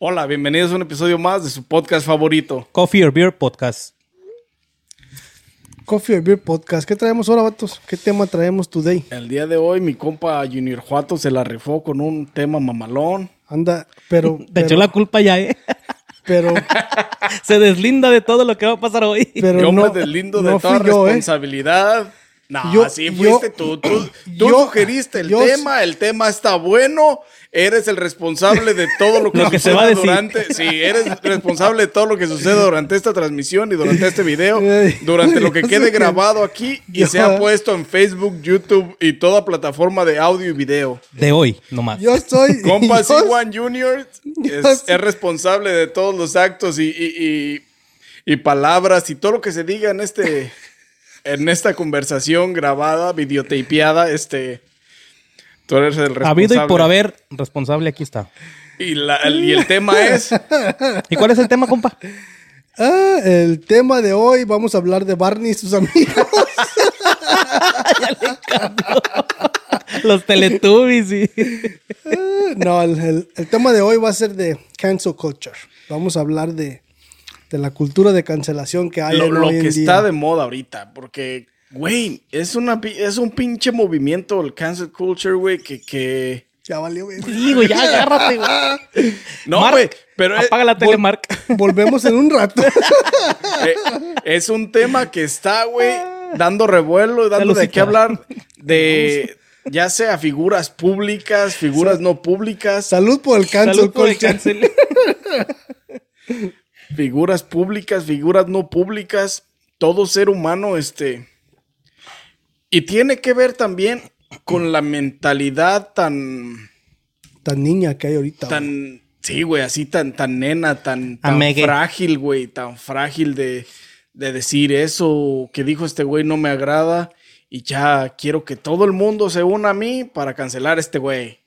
Hola, bienvenidos a un episodio más de su podcast favorito. Coffee or Beer Podcast. Coffee or Beer Podcast. ¿Qué traemos ahora, vatos? ¿Qué tema traemos today? El día de hoy mi compa Junior Juato se la rifó con un tema mamalón. Anda, pero... Te pero, echó la culpa ya, ¿eh? Pero, Se deslinda de todo lo que va a pasar hoy. pero yo no, me deslindo de toda yo, ¿eh? No, Yo- así yo- fuiste tú. Tú, tú yo- sugeriste el yo- tema, el tema está bueno. Eres el responsable de todo lo que, Lo que se va a decir. durante. Sí, eres responsable de todo lo que sucede durante esta transmisión y durante este video. Durante lo que quede grabado aquí y yo- se ha puesto en Facebook, YouTube y toda plataforma de audio y video. De hoy, nomás. Yo estoy... Compa yo- C1 Junior yo es, responsable de todos los actos y, y- y- y palabras y todo lo que se diga en este en esta conversación grabada, videotapeada, este tú eres el responsable. Habido y por haber, responsable aquí está. Y, la- el, y el tema es ¿Y cuál es el tema, compa? Ah, el tema de hoy, vamos a hablar de Barney y sus amigos. Los Teletubbies y... no, el, el- el tema de hoy va a ser de cancel culture. Vamos a hablar de, de la cultura de cancelación que hay lo, en lo hoy en que día. está de moda ahorita, porque güey, es una es un pinche movimiento el cancel culture, güey, que que Ya valió, güey. Sí, güey, ya agárrate, güey. no, güey, pero Apaga la tele, Mark. Volvemos en un rato. Eh, es un tema que está, güey, dando revuelo, dando de qué hablar de ya sea figuras públicas, figuras no públicas, Salud por el cancel Salud por el culture. Figuras públicas, figuras no públicas, todo ser humano, este. Y tiene que ver también con la mentalidad tan, Tan niña que hay ahorita. güey. tan, sí, güey, así tan, tan nena, tan, tan frágil, güey, tan frágil de, de decir eso que dijo este güey no me agrada y ya quiero que todo el mundo se una a mí para cancelar a este güey.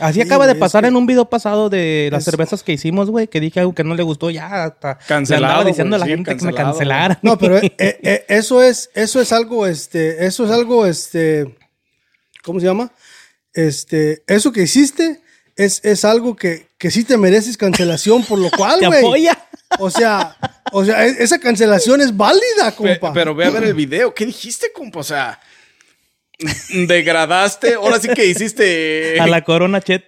Así Sí, acaba de pasar que- en un video pasado de las Es- cervezas que hicimos, güey, que dije algo que no le gustó, ya hasta Cancelado, andaba diciendo güey, a la sí, gente que me cancelara. No, pero eh, eh, eh, eso es, eso es algo, este, eso es algo, este, ¿cómo se llama? Este, eso que hiciste es, es algo que, que sí te mereces cancelación, por lo cual, güey. apoya. O sea, o sea, e- esa cancelación es válida, compa. pero ve a ver el video. ¿Qué dijiste, compa? O sea, degradaste. Ahora sí que hiciste. A la corona, Chet.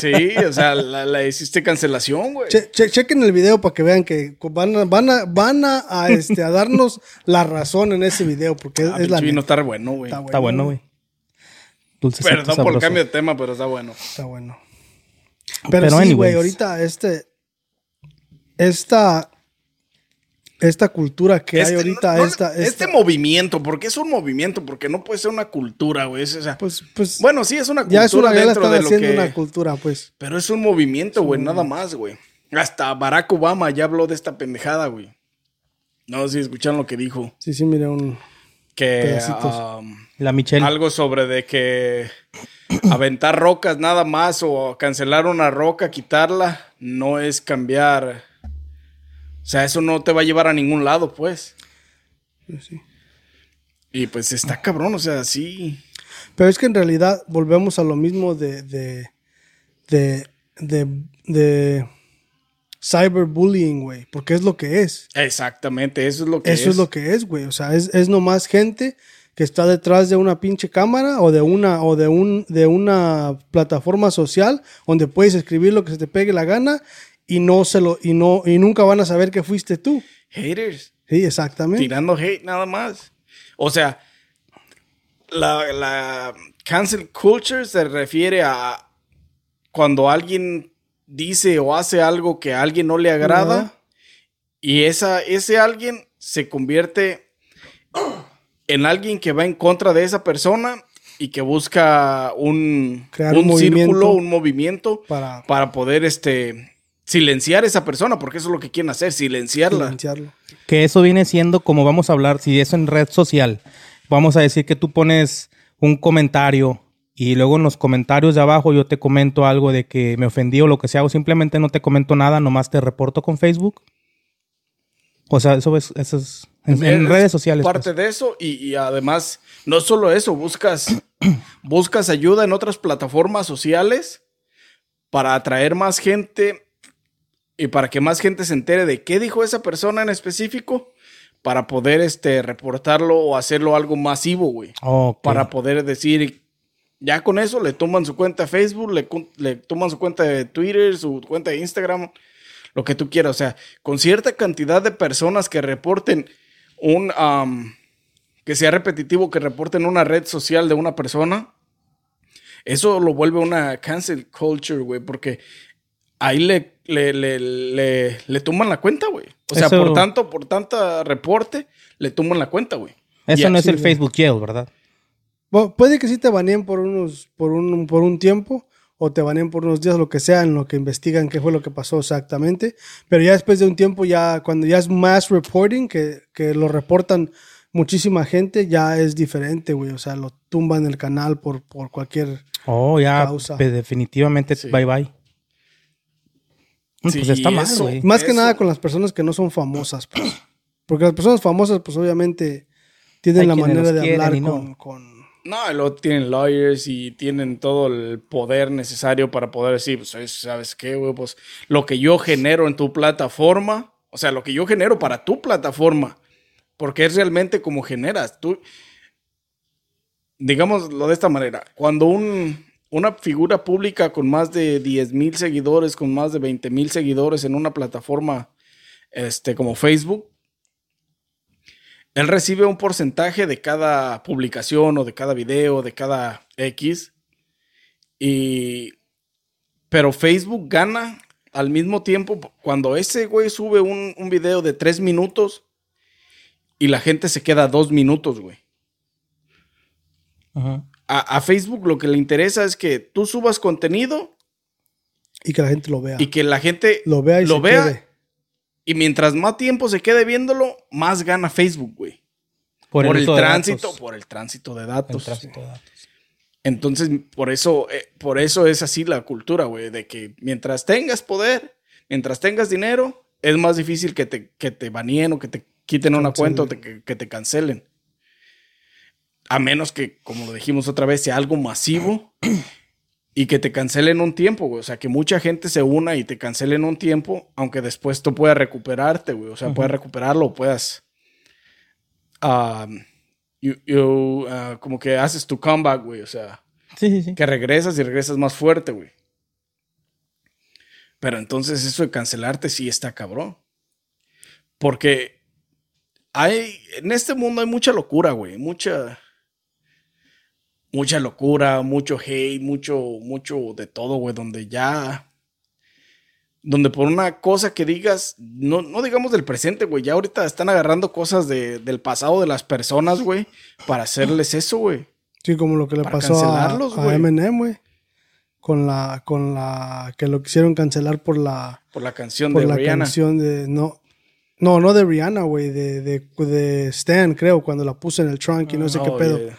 Sí, o sea, la, la hiciste cancelación, güey. Che- che- chequen el video para que vean que van a, van a, van a, a, este, a darnos la razón en ese video, porque es, Ah, es la vino está re bueno, güey. Está Está bueno, güey. Dulcecito, Perdón por el cambio de tema, pero está bueno. Está bueno. Pero, Pero sí, anyways. güey, ahorita este, esta, esta cultura que hay Este, ahorita, no- no- esta, este esta- movimiento, porque es un movimiento, porque no puede ser una cultura, güey. es- o sea, pues, pues, bueno, sí es una cultura ya es una, dentro están de lo haciendo que... una cultura, pues. Pero es un movimiento, güey, nada más, güey. Hasta Barack Obama ya habló de esta pendejada, güey. No sé si escucharon lo que dijo. Sí, sí, mira, un, Que... Um, La Michelle. algo sobre de que aventar rocas nada más o cancelar una roca, quitarla, no es cambiar. O sea, eso no te va a llevar a ningún lado, pues. sí. Y pues está cabrón, o sea, sí. Pero es que en realidad volvemos a lo mismo de, de, de, de, de cyberbullying, güey, porque es lo que es. Exactamente, eso es lo que Eso es. lo que es, güey. O sea, es, es nomás gente que está detrás de una pinche cámara o de una, o de un, de una plataforma social donde puedes escribir lo que se te pegue la gana y no se lo, y no, y nunca van a saber que fuiste tú. Haters, Sí, exactamente. tirando hate nada más. O sea, la, la cancel culture se refiere a cuando alguien dice o hace algo que a alguien no le agrada y esa, ese alguien se convierte en alguien que va en contra de esa persona y que busca un, Crear un un círculo, un movimiento Para- para poder este silenciar a esa persona, porque eso es lo que quieren hacer, silenciarla. Que eso viene siendo como vamos a hablar, si es en red social, vamos a decir que tú pones un comentario y luego en los comentarios de abajo yo te comento algo de que me ofendí o lo que sea, o simplemente no te comento nada, nomás te reporto con Facebook. O sea, eso es, eso es en, en Es redes sociales. Parte pues. de eso y, y además, no solo eso, buscas, buscas ayuda en otras plataformas sociales para atraer más gente y para que más gente se entere de qué dijo esa persona en específico para poder este, reportarlo o hacerlo algo masivo, güey. Para poder decir, ya con eso le toman su cuenta de Facebook, le, le toman su cuenta de Twitter, su cuenta de Instagram, lo que tú quieras. O sea, con cierta cantidad de personas que reporten un, que sea repetitivo, que reporten una red social de una persona, eso lo vuelve una cancel culture, güey, porque ahí le, le, le, le, le toman la cuenta, güey. O sea, Eso- por tanto, por tanta reporte, le toman la cuenta, güey. Eso Ya, no es sí, el güey. Facebook jail, ¿verdad? Bu- puede que sí te baneen por unos, por un, por un tiempo, o te baneen por unos días, lo que sea, en lo que investigan qué fue lo que pasó exactamente. Pero ya después de un tiempo, ya cuando ya es mass reporting, que, que lo reportan muchísima gente, ya es diferente, güey. O sea, lo tumban el canal por, por cualquier. Oh, ya, Causa. pues, definitivamente, Sí. bye bye. Mm, Sí, pues está mal, eso. güey. Más que nada con las personas que no son famosas, pues. Porque las personas famosas, pues obviamente tienen Hay la manera de hablar no. con, con- No, luego tienen lawyers y tienen todo el poder necesario para poder decir, pues, ¿sabes- ¿sabes qué, güey? Pues lo que yo genero en tu plataforma, o sea, lo que yo genero para tu plataforma, porque es realmente como generas. Tú, digámoslo de esta manera, cuando un, una figura pública con más de 10 mil seguidores, con más de 20 mil seguidores en una plataforma este, como Facebook, él recibe un porcentaje de cada publicación o de cada video, de cada X. Y. Pero Facebook gana al mismo tiempo cuando ese güey sube un, un video de tres minutos y la gente se queda dos minutos, güey. Ajá. A, a Facebook lo que le interesa es que tú subas contenido y que la gente lo vea. y que la gente lo vea y lo se vea. quede. Y mientras más tiempo se quede viéndolo, más gana Facebook, güey. Por, el, tránsito, datos. por el tránsito de El datos. tránsito de datos. Entonces, por eso, eh, por eso es así la cultura, güey, de que mientras tengas poder, mientras tengas dinero, es más difícil que te, que te baneen o que te quiten una Cancelen. cuenta o te- que, que te cancelen. A menos que, como lo dijimos otra vez, sea algo masivo y que te cancelen un tiempo, güey. O sea, que mucha gente se una y te cancelen un tiempo, aunque después tú puedas recuperarte, güey. O sea, puedas recuperarlo puedas... you- you, ah, como que haces tu comeback, güey. O sea, Sí, sí, sí. que regresas y regresas más fuerte, güey. Pero entonces eso de cancelarte sí está cabrón. Porque hay, en este mundo hay mucha locura, güey. Mucha, mucha locura, mucho hate, mucho, mucho de todo, güey. Donde ya, donde por una cosa que digas, no, no digamos del presente, güey. Ya ahorita están agarrando cosas de- del pasado de las personas, güey, para hacerles eso, güey. Sí, como lo que le Para pasó a, cancelarlos, a güey. Eminem, güey. Con la, con la, que lo quisieron cancelar por la, Por la canción por de la Rihanna. canción de, no, no, no de Rihanna, güey, de, de, de Stan, creo, cuando la puso en el trunk y no sé qué pedo. yeah.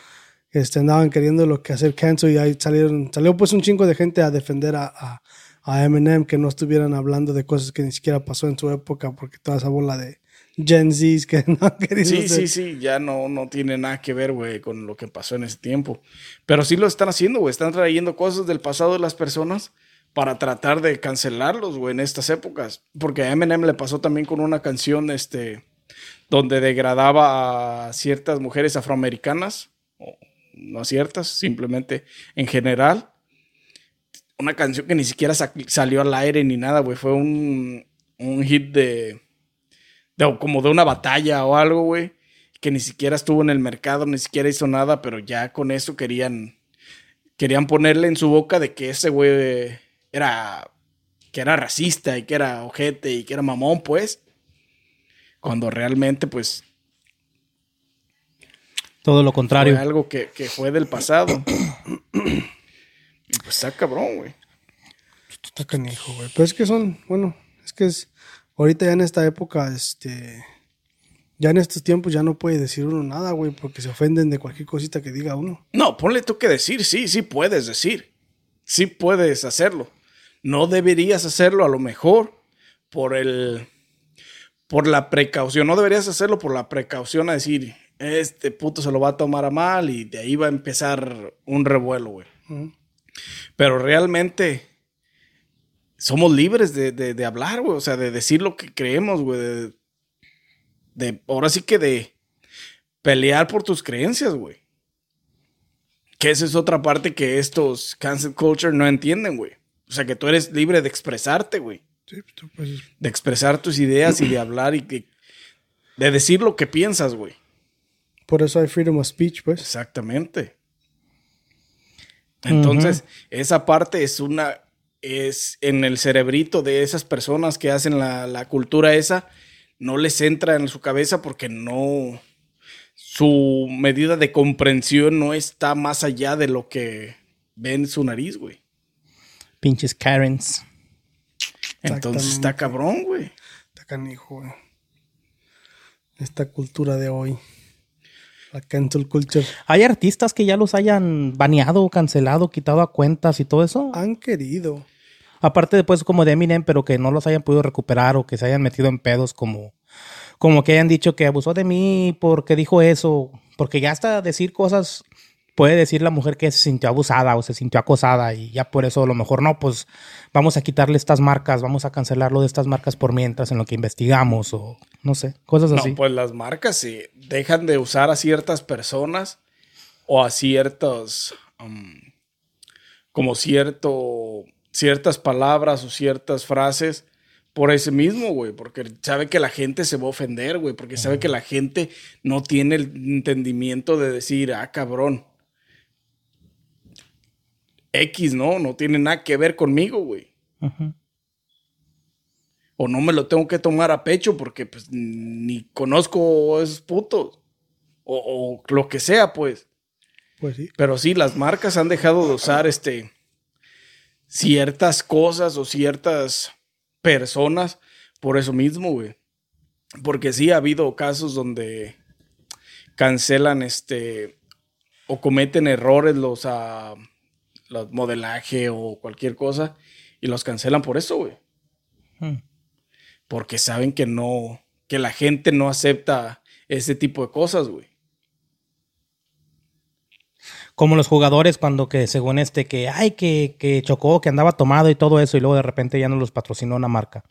Este, andaban queriendo lo que hacer cancel y ahí salieron, salió pues un chingo de gente a defender a, a, a Eminem que no estuvieran hablando de cosas que ni siquiera pasó en su época porque toda esa bola de Gen Zs que no querían Sí, hacer- sí, sí, ya no, no tiene nada que ver, güey, con lo que pasó en ese tiempo. Pero sí lo están haciendo, güey. Están trayendo cosas del pasado de las personas para tratar de cancelarlos, güey, en estas épocas. Porque a Eminem le pasó también con una canción, este, donde degradaba a ciertas mujeres afroamericanas, no a ciertas, simplemente en general. Una canción que ni siquiera sa- salió al aire ni nada, güey. Fue un, un hit de, de- como de una batalla o algo, güey, que ni siquiera estuvo en el mercado, ni siquiera hizo nada, pero ya con eso querían querían ponerle en su boca de que ese güey era que era racista y que era ojete y que era mamón, pues. Cuando realmente, pues, Todo lo fue contrario. algo que, que fue del pasado. y pues está cabrón, güey. Está canijo, güey. Pero es que son, bueno, Es que es, ahorita ya en esta época, este, ya en estos tiempos ya no puede decir uno nada, güey, porque se ofenden de cualquier cosita que diga uno. No, ponle tú que decir, sí, sí puedes decir. Sí puedes hacerlo. No deberías hacerlo a lo mejor por el por la precaución. No deberías hacerlo por la precaución a decir, este puto se lo va a tomar a mal y de ahí va a empezar un revuelo, güey. Pero realmente somos libres de, de- de hablar, güey. O sea, de decir lo que creemos, güey. De, de- ahora sí que de pelear por tus creencias, güey. Que esa es otra parte que estos cancel culture no entienden, güey. O sea, que tú eres libre de expresarte, güey. Sí, pues, tú, pues, De expresar tus ideas y de hablar y que, de decir lo que piensas, güey. Por eso hay freedom of speech, pues. Exactamente. Entonces, esa parte es una, es en el cerebrito de esas personas que hacen la, la cultura esa, no les entra en su cabeza porque no, su medida de comprensión no está más allá de lo que ven en su nariz, güey. Pinches Karens. Entonces está cabrón, güey. Está canijo, güey. Esta cultura de hoy. La cancel culture. ¿Hay artistas que ya los hayan baneado, cancelado, quitado a cuentas y todo eso? Han querido. Aparte después como de Eminem, pero que no los hayan podido recuperar o que se hayan metido en pedos como, como que hayan dicho que abusó de mí porque dijo eso. Porque ya hasta decir cosas puede decir la mujer que se sintió abusada o se sintió acosada y ya por eso a lo mejor no, pues vamos a quitarle estas marcas, vamos a cancelarlo de estas marcas por mientras en lo que investigamos o no sé, cosas así. No, pues las marcas sí dejan de usar a ciertas personas o a ciertos, um, como cierto, ciertas palabras o ciertas frases por ese mismo, güey, porque sabe que la gente se va a ofender, güey, porque sabe que la gente no tiene el entendimiento de decir, ah, cabrón. X, ¿no? No tiene nada que ver conmigo, güey. Ujú. O no me lo tengo que tomar a pecho porque pues ni conozco a esos putos. O, o lo que sea, pues. Pues sí. Pero sí, las marcas han dejado de usar este ciertas cosas o ciertas personas por eso mismo, güey. Porque sí ha habido casos donde cancelan este o cometen errores los, ah, los modelaje o cualquier cosa y los cancelan por eso, güey. Mm. Porque saben que no, que la gente no acepta ese tipo de cosas, güey. Como los jugadores cuando que según este que, ay, que, que chocó, que andaba tomado y todo eso y luego de repente ya no los patrocinó una marca.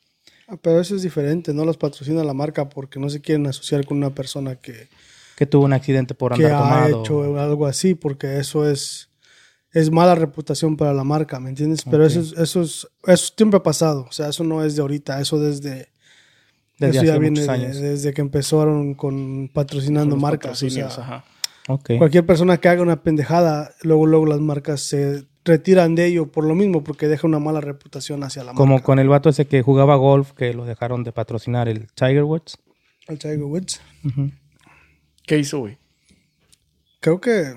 Ah, pero eso es diferente. No los patrocina la marca porque no se quieren asociar con una persona que, Que tuvo un accidente por que andar ha tomado. hecho algo así, porque eso es, es mala reputación para la marca, ¿me entiendes? Pero eso, es, eso, es, eso siempre ha pasado. O sea, eso no es de ahorita. Eso desde. Desde eso ya viene muchos de- años. desde que empezaron con patrocinando marcas. o sea, ajá. Ok. Cualquier persona que haga una pendejada, luego, luego las marcas se retiran de ello por lo mismo, porque deja una mala reputación hacia la Como marca. con el vato ese que jugaba golf, que lo dejaron de patrocinar, el Tiger Woods. El Tiger Woods. ¿Qué hizo, güey? Creo que.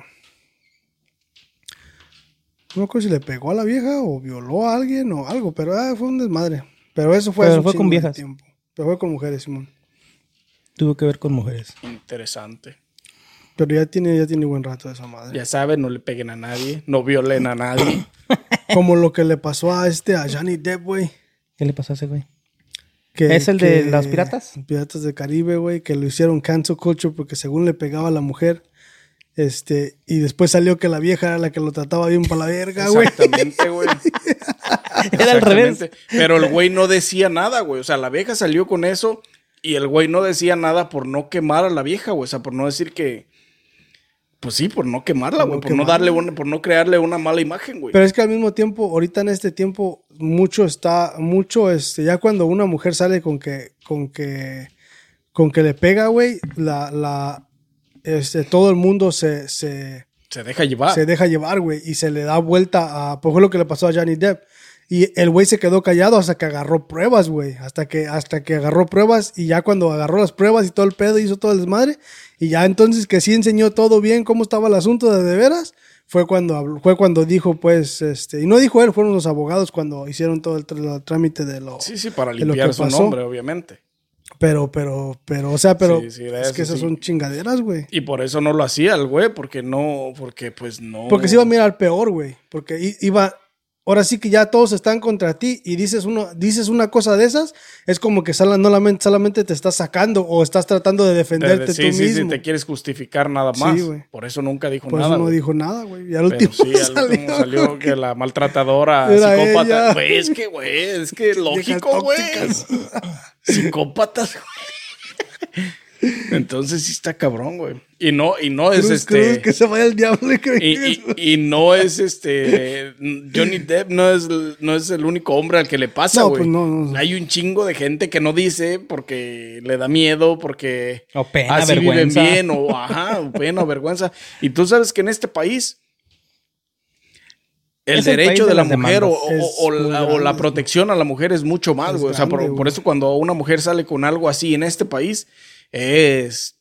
No creo si le pegó a la vieja o violó a alguien o algo, pero ah, fue un desmadre. Pero eso fue, Pero fue con viejas. tiempo. Pero fue con mujeres, Simón. Tuvo que ver con mujeres. Interesante. Pero ya tiene, ya tiene buen rato esa madre. Ya saben, no le peguen a nadie, no violen a nadie. Como lo que le pasó a este, a Johnny Depp, güey. ¿Qué le pasó a ese güey? que- ¿Es el de los piratas? Piratas del Caribe, güey, que lo hicieron cancel culture porque según le pegaba a la mujer. Este, y después salió que la vieja era la que lo trataba bien para la verga, güey. Exactamente, güey. Era al revés. Exactamente. Pero el güey no decía nada, güey. O sea, la vieja salió con eso y el güey no decía nada por no quemar a la vieja, güey. O sea, por no decir que. Pues sí, por no quemarla, güey. no Por no darle una, por no crearle una mala imagen, güey. Pero es que al mismo tiempo, ahorita en este tiempo, mucho está, mucho, este, ya cuando una mujer sale con que, con que, con que le pega, güey, la, la, este, todo el mundo se, se, Se deja llevar. se deja llevar, güey, y se le da vuelta a, pues fue lo que le pasó a Johnny Depp. Y el güey se quedó callado hasta que agarró pruebas, güey. Hasta que, hasta que agarró pruebas y ya cuando agarró las pruebas y todo el pedo hizo todo el desmadre. Y ya entonces que sí enseñó todo bien cómo estaba el asunto de de veras, fue cuando fue cuando dijo, pues, este, y no dijo él, fueron los abogados cuando hicieron todo el, tr- el trámite de lo. Sí, sí, para limpiar su pasó. nombre, obviamente. Pero, pero, pero, o sea, pero Sí, sí, es eso que esas sí. son chingaderas, güey. Y por eso no lo hacía el güey, porque no, porque pues no. Porque se iba a mirar peor, güey. Porque iba. Ahora sí que ya todos están contra ti y dices uno, dices una cosa de esas, es como que solamente, solamente te estás sacando o estás tratando de de- defenderte de- sí, tú sí, sí, mismo. te quieres justificar nada Sí, más. por eso nunca dijo Por nada. eso no dijo nada, güey. Y al último sí, al salió, último salió que la maltratadora Era psicópata. Güey, es que, güey, es que lógico, güey. Psicópatas, güey. Entonces sí está cabrón, güey. Y no, y no es Cruz, este. cruz, que se vaya el diablo y que Y, y- y no es este. Johnny Depp no es, no es el único hombre al que le pasa, No, güey. pues no, no, no. Hay un chingo de gente que no dice porque le da miedo, porque O pena, así vergüenza. viven bien, o ajá, o pena o vergüenza. Y tú sabes que en este país. El derecho de de la mujer o, la, o la protección a la mujer es mucho más, güey. O sea, por, por eso cuando una mujer sale con algo así en este país, es.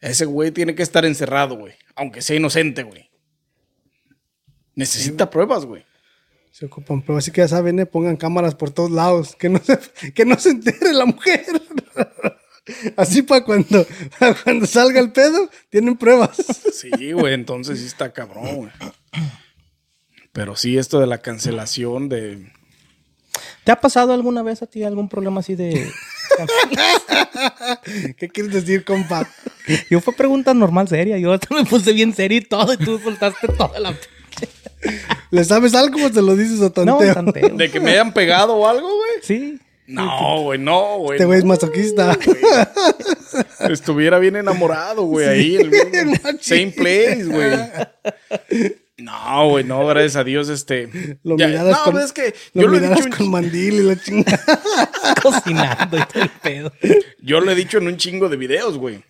Ese güey tiene que estar encerrado, güey. Aunque sea inocente, güey. Necesita pruebas, güey. Se ocupan, pero así que ya saben, eh, pongan cámaras por todos lados, que no se, que no se entere la mujer. Así para cuando, pa' cuando salga el pedo, tienen pruebas. Sí, güey. Entonces sí está cabrón, güey. Pero sí, esto de la cancelación de. ¿Te ha pasado alguna vez a ti algún problema así de... ¿Qué quieres decir, compa? Yo fue pregunta normal, seria. Yo hasta me puse bien serio y todo y tú soltaste toda la... ¿Le sabes algo o te lo dices o No, tanteo? tanteo. De que me hayan pegado o algo, güey. Sí. No, güey, no, güey. Este güey es masoquista. Estuviera bien enamorado, güey, ahí. El mismo same place, güey. No, güey, no, gracias a Dios, este. Lo ya- no, con, es que lo yo lo, he dicho con mandil y la chingada. Cocinando y todo el pedo. yo lo he dicho en un chingo de videos, güey.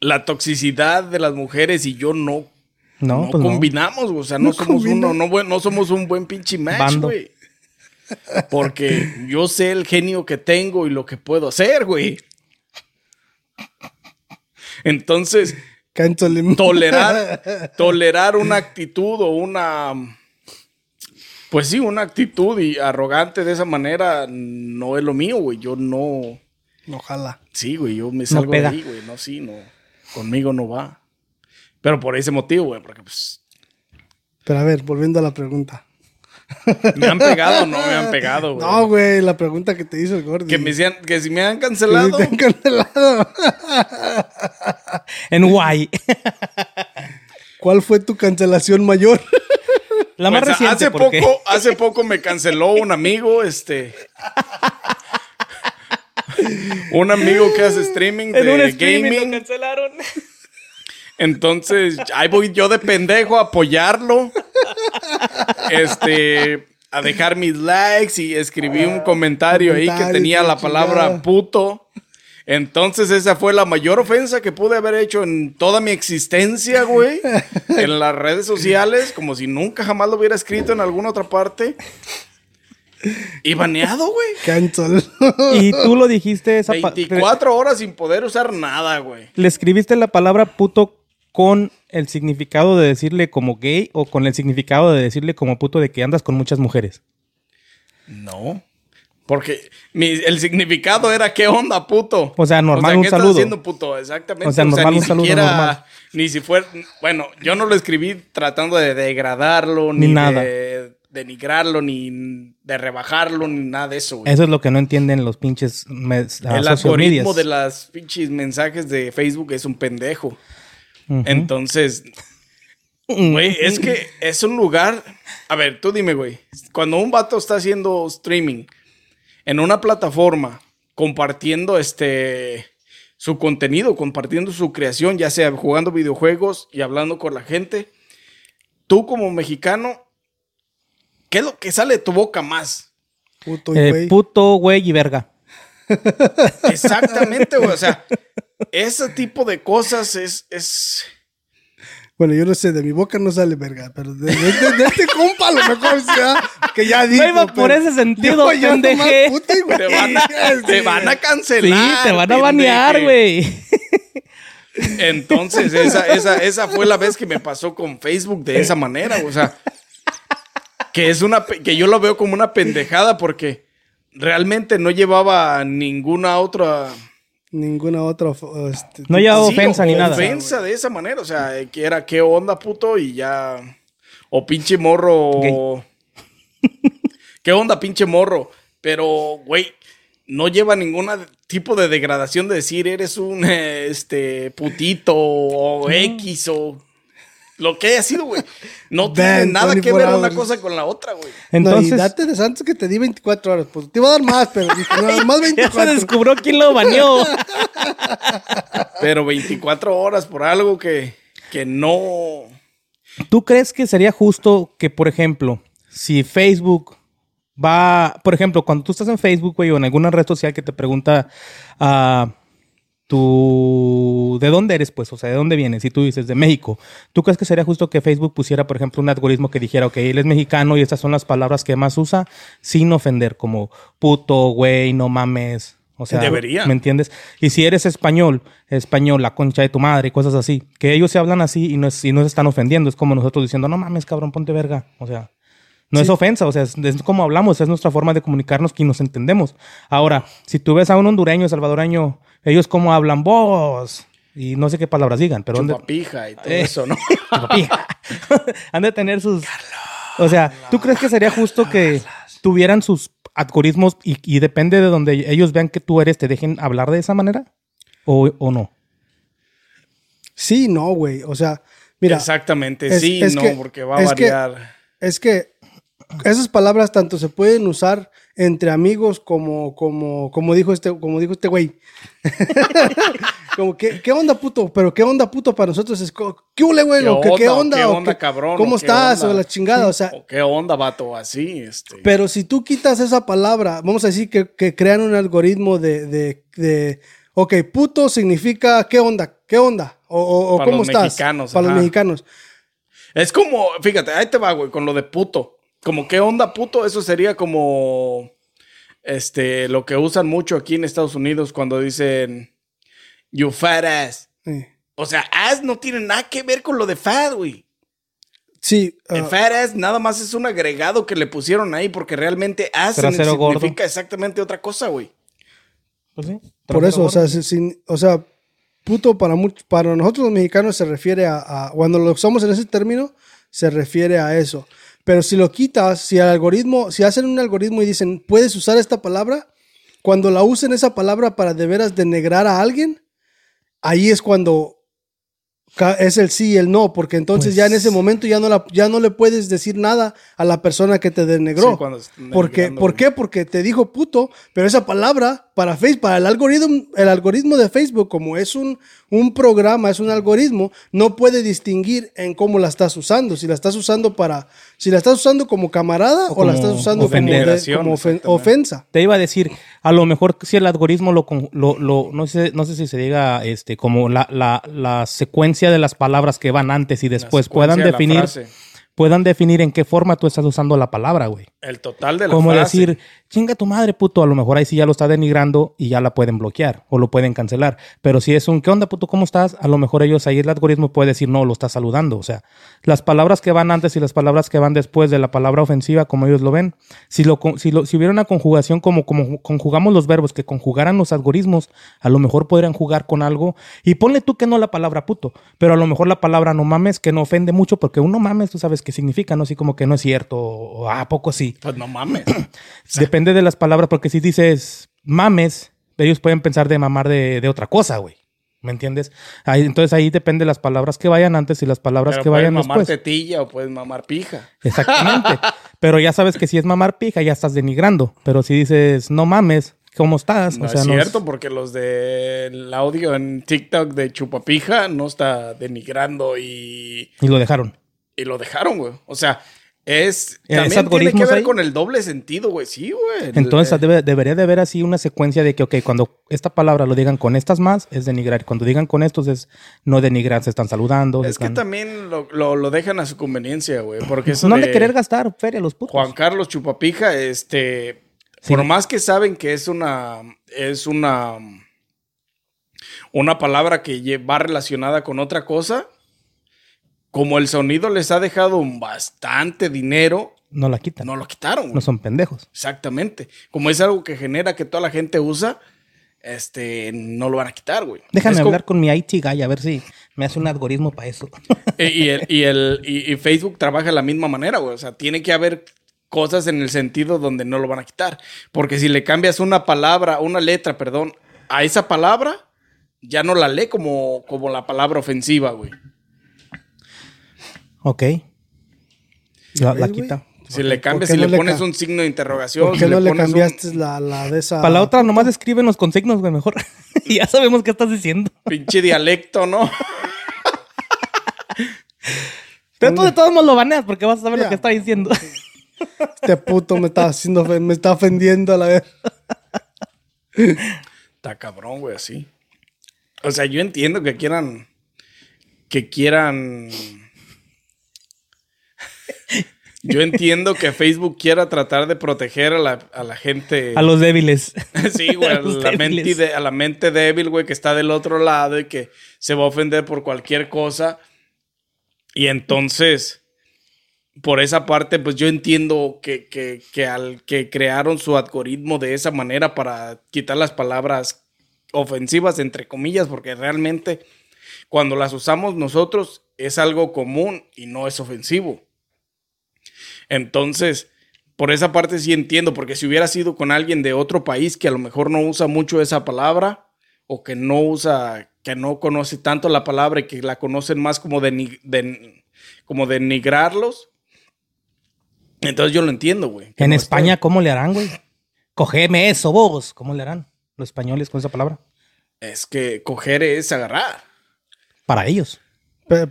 La toxicidad de las mujeres y yo no, No, no pues no. combinamos, güey. O sea, no, No somos combina. uno, no, buen- no somos un buen pinche match, güey. Porque yo sé el genio que tengo y lo que puedo hacer, güey. Entonces, Tolerar, tolerar una actitud o una. Pues sí, una actitud y arrogante de esa manera no es lo mío, güey. Yo no. Ojalá. Sí, güey, yo me salgo de pega. ahí, güey. No, sí, no. Conmigo no va. Pero por ese motivo, güey, porque pues. Pero a ver, volviendo a la pregunta. ¿Me han pegado o no me han pegado, güey? No, güey, la pregunta que te hizo el gordo. que me decían, que si me han Que cancelado. te han cancelado. En Guay. ¿Cuál fue tu cancelación mayor? La más Pues, reciente, hace poco, hace poco me canceló un amigo, este. un amigo que hace streaming de En un streaming lo gaming. cancelaron. Entonces, ahí voy yo de pendejo a apoyarlo. Este, a dejar mis likes y escribí un comentario ahí que tenía la la palabra chingada. puto. Entonces, esa fue la mayor ofensa que pude haber hecho en toda mi existencia, güey. En las redes sociales, como si nunca jamás lo hubiera escrito en alguna otra parte. Y baneado, güey. Cancel. Y tú lo dijiste esa pa- 24 horas sin poder usar nada, güey. ¿Le escribiste la palabra puto con el significado de decirle como gay o con el significado de decirle como puto de que andas con muchas mujeres? No. Porque mi- el significado era ¿qué onda, puto? O sea, normal, ¿qué un estás saludo. haciendo, puto? Exactamente. O sea, normal, ni un saludo siquiera- normal. Ni si fuera... Bueno, yo no lo escribí tratando de degradarlo, Ni ni, nada. de denigrarlo, ni de rebajarlo, ni nada de eso, güey. Eso es lo que no entienden los pinches ah, el algoritmo medias. de las pinches mensajes de Facebook es un pendejo. Entonces, güey, es que es un lugar. A ver, tú dime, güey. Cuando un vato está haciendo streaming en una plataforma, compartiendo este su contenido, compartiendo su creación, ya sea jugando videojuegos y hablando con la gente, tú como mexicano, ¿qué es lo que sale de tu boca más? Puto y Eh, güey. puto, güey y verga. Exactamente, güey. O sea, ese tipo de cosas es, es, Bueno, yo no sé, de mi boca no sale verga, pero de, de- de- de este compa a lo mejor sea que ya dijo. iba por ese sentido, yo puto güey. Te van a, te Sí. van a Sí, cancelar. te van a banear, güey. Entonces, esa, esa, esa fue la vez que me pasó con Facebook de esa manera, o sea, que es una, que yo lo veo como una pendejada porque realmente no llevaba ninguna otra... Ninguna otra. este, No llevaba Sí, ofensa o- ni nada. Ofensa de esa manera, o sea, que era qué onda, puto, y ya. O pinche morro. ¿Qué onda, pinche morro? Pero, güey, no lleva ningún tipo de degradación de decir eres un este putito o X o lo que haya sido, güey. No tiene nada que 24 ver una hours. cosa con la otra, güey. Entonces, no, y date de Santos que te di 24 horas. Pues te iba a dar más, pero no, más ya se 24. descubrió quién lo baneó. Pero 24 horas por algo que, que no. ¿Tú crees que sería justo que, por ejemplo, si Facebook va, por ejemplo, cuando tú estás en Facebook, güey, o en alguna red social que te pregunta ah, tú, ¿de dónde eres, pues? O sea, ¿de dónde vienes? Y tú dices, de México. ¿Tú crees que sería justo que Facebook pusiera, por ejemplo, un algoritmo que dijera, ok, él es mexicano y estas son las palabras que más usa, sin ofender, como puto, güey, no mames? O sea, Debería. ¿me entiendes? Y si eres español, español, la concha de tu madre, cosas así, que ellos se hablan así y no, es- y no se están ofendiendo, es como nosotros diciendo, no mames, cabrón, ponte verga. O sea, no es ofensa, o sea, es, es como hablamos, es nuestra forma de comunicarnos que nos entendemos. Ahora, si tú ves a un hondureño, salvadoreño, ellos como hablan vos y no sé qué palabras digan, pero Chupapija y todo Eh. eso, ¿no? Chupapija. han de tener sus... O sea, ¿tú crees que sería justo que tuvieran sus algoritmos y, y depende de donde ellos vean que tú eres, te dejen hablar de esa manera? ¿O, o no? Sí, no, güey. O sea, mira. Exactamente, es- sí, es no, que- porque va a es que- variar. Es que esas palabras tanto se pueden usar entre amigos como, como, como dijo este, como dijo este güey. como que, ¿qué onda, puto? Pero qué onda, puto, para nosotros es ¿qué güey? ¿Qué O que, ¿Qué onda? onda? ¿Qué O onda, cabrón? ¿Cómo ¿O qué estás? onda? O la chingada, o sea. ¿O qué onda, vato? Así, este. Pero si tú quitas esa palabra, vamos a decir que, que crean un algoritmo de, de, de, ok, puto significa qué onda, qué onda, o, o- o Para cómo los estás. mexicanos, Para ajá. los mexicanos. Es como, fíjate, ahí te va, güey, con lo de puto. Como qué onda, puto, eso sería como. Este, lo que usan mucho aquí en Estados Unidos cuando dicen. You fat ass. Sí. O sea, ass no tiene nada que ver con lo de fat, güey. Sí, El ah, fat ass nada más es un agregado que le pusieron ahí porque realmente ass significa gordo. exactamente otra cosa, güey. Pues sí. por eso, o sea, sin- o sea, puto para much- para nosotros los mexicanos se refiere a, a- cuando lo usamos en ese término, se refiere a eso. Pero si lo quitas, si el algoritmo, si hacen un algoritmo y dicen, puedes usar esta palabra, cuando la usen esa palabra para de veras denegrar a alguien, ahí es cuando es el sí y el no, porque entonces Pues- ya en ese momento ya no, la, ya no le puedes decir nada a la persona que te denegró. Sí, porque, ¿Por qué? Porque te dijo puto, pero esa palabra para Facebook, para el algoritmo, el algoritmo de Facebook, como es un, un programa, es un algoritmo, no puede distinguir en cómo la estás usando. Si la estás usando para, si la estás usando como camarada o, O la estás usando como, ofender. de- como ofen- Exactamente. ofensa. Te iba a decir, a lo mejor si el algoritmo lo, lo, lo- no sé, no sé si se diga este, como la, la, la secuencia de las palabras que van antes y después puedan de definir, frase. Puedan definir en qué forma tú estás usando la palabra, güey. El total de la Como frase. decir, chinga tu madre, puto. A lo mejor ahí sí ya lo está denigrando y ya la pueden bloquear o lo pueden cancelar. Pero si es un, ¿qué onda, puto? ¿Cómo estás? A lo mejor ellos ahí el algoritmo puede decir, no, lo está saludando. O sea, las palabras que van antes y las palabras que van después de la palabra ofensiva, como ellos lo ven, si, lo, si, lo, si hubiera una conjugación como, como conjugamos los verbos, que conjugaran los algoritmos, a lo mejor podrían jugar con algo. Y ponle tú que no la palabra puto, pero a lo mejor la palabra no mames, que no ofende mucho, porque uno mames, tú sabes qué significa, ¿no? Así como que no es cierto, o, ah, ¿a poco sí. Pues no mames. Depende de las palabras, porque si dices mames, ellos pueden pensar de mamar de, de otra cosa, güey. ¿Me entiendes? Ahí, entonces ahí depende de las palabras que vayan antes y las palabras Pero que puedes vayan mamar después. tetilla o puedes mamar pija. Exactamente. Pero ya sabes que si es mamar pija, ya estás denigrando. Pero si dices no mames, ¿cómo estás? No es cierto, porque los del audio en TikTok de Chupapija no está denigrando y, Y lo dejaron. Y lo dejaron, güey. O sea, es. ¿Es También tiene que ver ahí? con el doble sentido, güey. Sí, güey. Entonces debe- debería de haber así una secuencia de que, ok, cuando esta palabra lo digan con estas más, es denigrar. Y Cuando digan con estos es no denigrar, se están saludando. es que también lo, lo- lo dejan a su conveniencia, güey. Porque eso no han de querer gastar feria los putos. Juan Carlos Chupapija, este. Sí. Por más que saben que es una. Es una. una palabra que va relacionada con otra cosa, como el sonido les ha dejado bastante dinero, No la quitan. no lo quitaron. güey. No son pendejos. Exactamente. Como es algo que genera que toda la gente usa, este, no lo van a quitar, güey. Déjame Es como- hablar con mi IT guy a ver si me hace un algoritmo para eso. Y, y el, y, el- y- y Facebook trabaja de la misma manera, güey. O sea, tiene que haber cosas en el sentido donde no lo van a quitar. Porque si le cambias una palabra, una letra, perdón, a esa palabra, ya no la lee como, como la palabra ofensiva, güey. Ok. La, quita. Si le ¿Por cambias, si no le le pones un signo de interrogación, ¿Por si qué no le un- cambiaste la, la de esa? Para la otra, nomás escríbenos con signos, güey, mejor. y ya sabemos qué estás diciendo. pinche dialecto, ¿no? Pero tú de todos modos lo baneas porque vas a saber lo que está diciendo. Este puto me está haciendo, me está ofendiendo a la vez. Está cabrón, güey, así. O sea, yo entiendo que quieran. Que quieran. Yo entiendo que Facebook quiera tratar de proteger a la, a la gente. A los débiles. Sí, güey, a la, mente, débiles. a la mente débil, güey, que está del otro lado y que se va a ofender por cualquier cosa. Y entonces, por esa parte, pues yo entiendo que, que, que al que crearon su algoritmo de esa manera para quitar las palabras ofensivas, entre comillas, porque realmente cuando las usamos nosotros es algo común y no es ofensivo. Entonces, por esa parte sí entiendo, porque si hubiera sido con alguien de otro país que a lo mejor no usa mucho esa palabra o que no usa, que no conoce tanto la palabra y que la conocen más como de, como denigrarlos, entonces yo lo entiendo, güey. En no España, ¿cómo le harán, güey? Cogeme eso, vos. ¿Cómo le harán los españoles con esa palabra? es que coger es agarrar. Para ellos.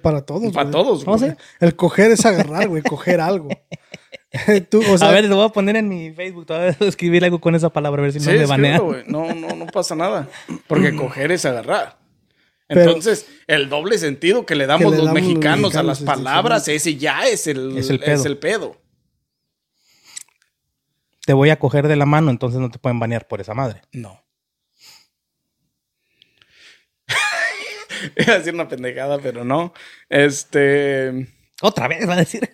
Para todos. Para todos, ¿Cómo güey. se? El coger es agarrar, güey, coger algo. Tú, o sea, a ver, lo voy a poner en mi Facebook. Te voy a escribir algo con esa palabra, a ver si Sí, no me banean. No, no, no pasa nada. Porque coger es agarrar. Pero- Entonces, el doble sentido que le damos le los mexicanos a las es palabras, ese ya es el, Es el pedo. es el pedo. Te voy a coger de la mano, entonces no te pueden banear por esa madre. No. Iba a decir una pendejada, pero no. Este. Otra vez va a decir.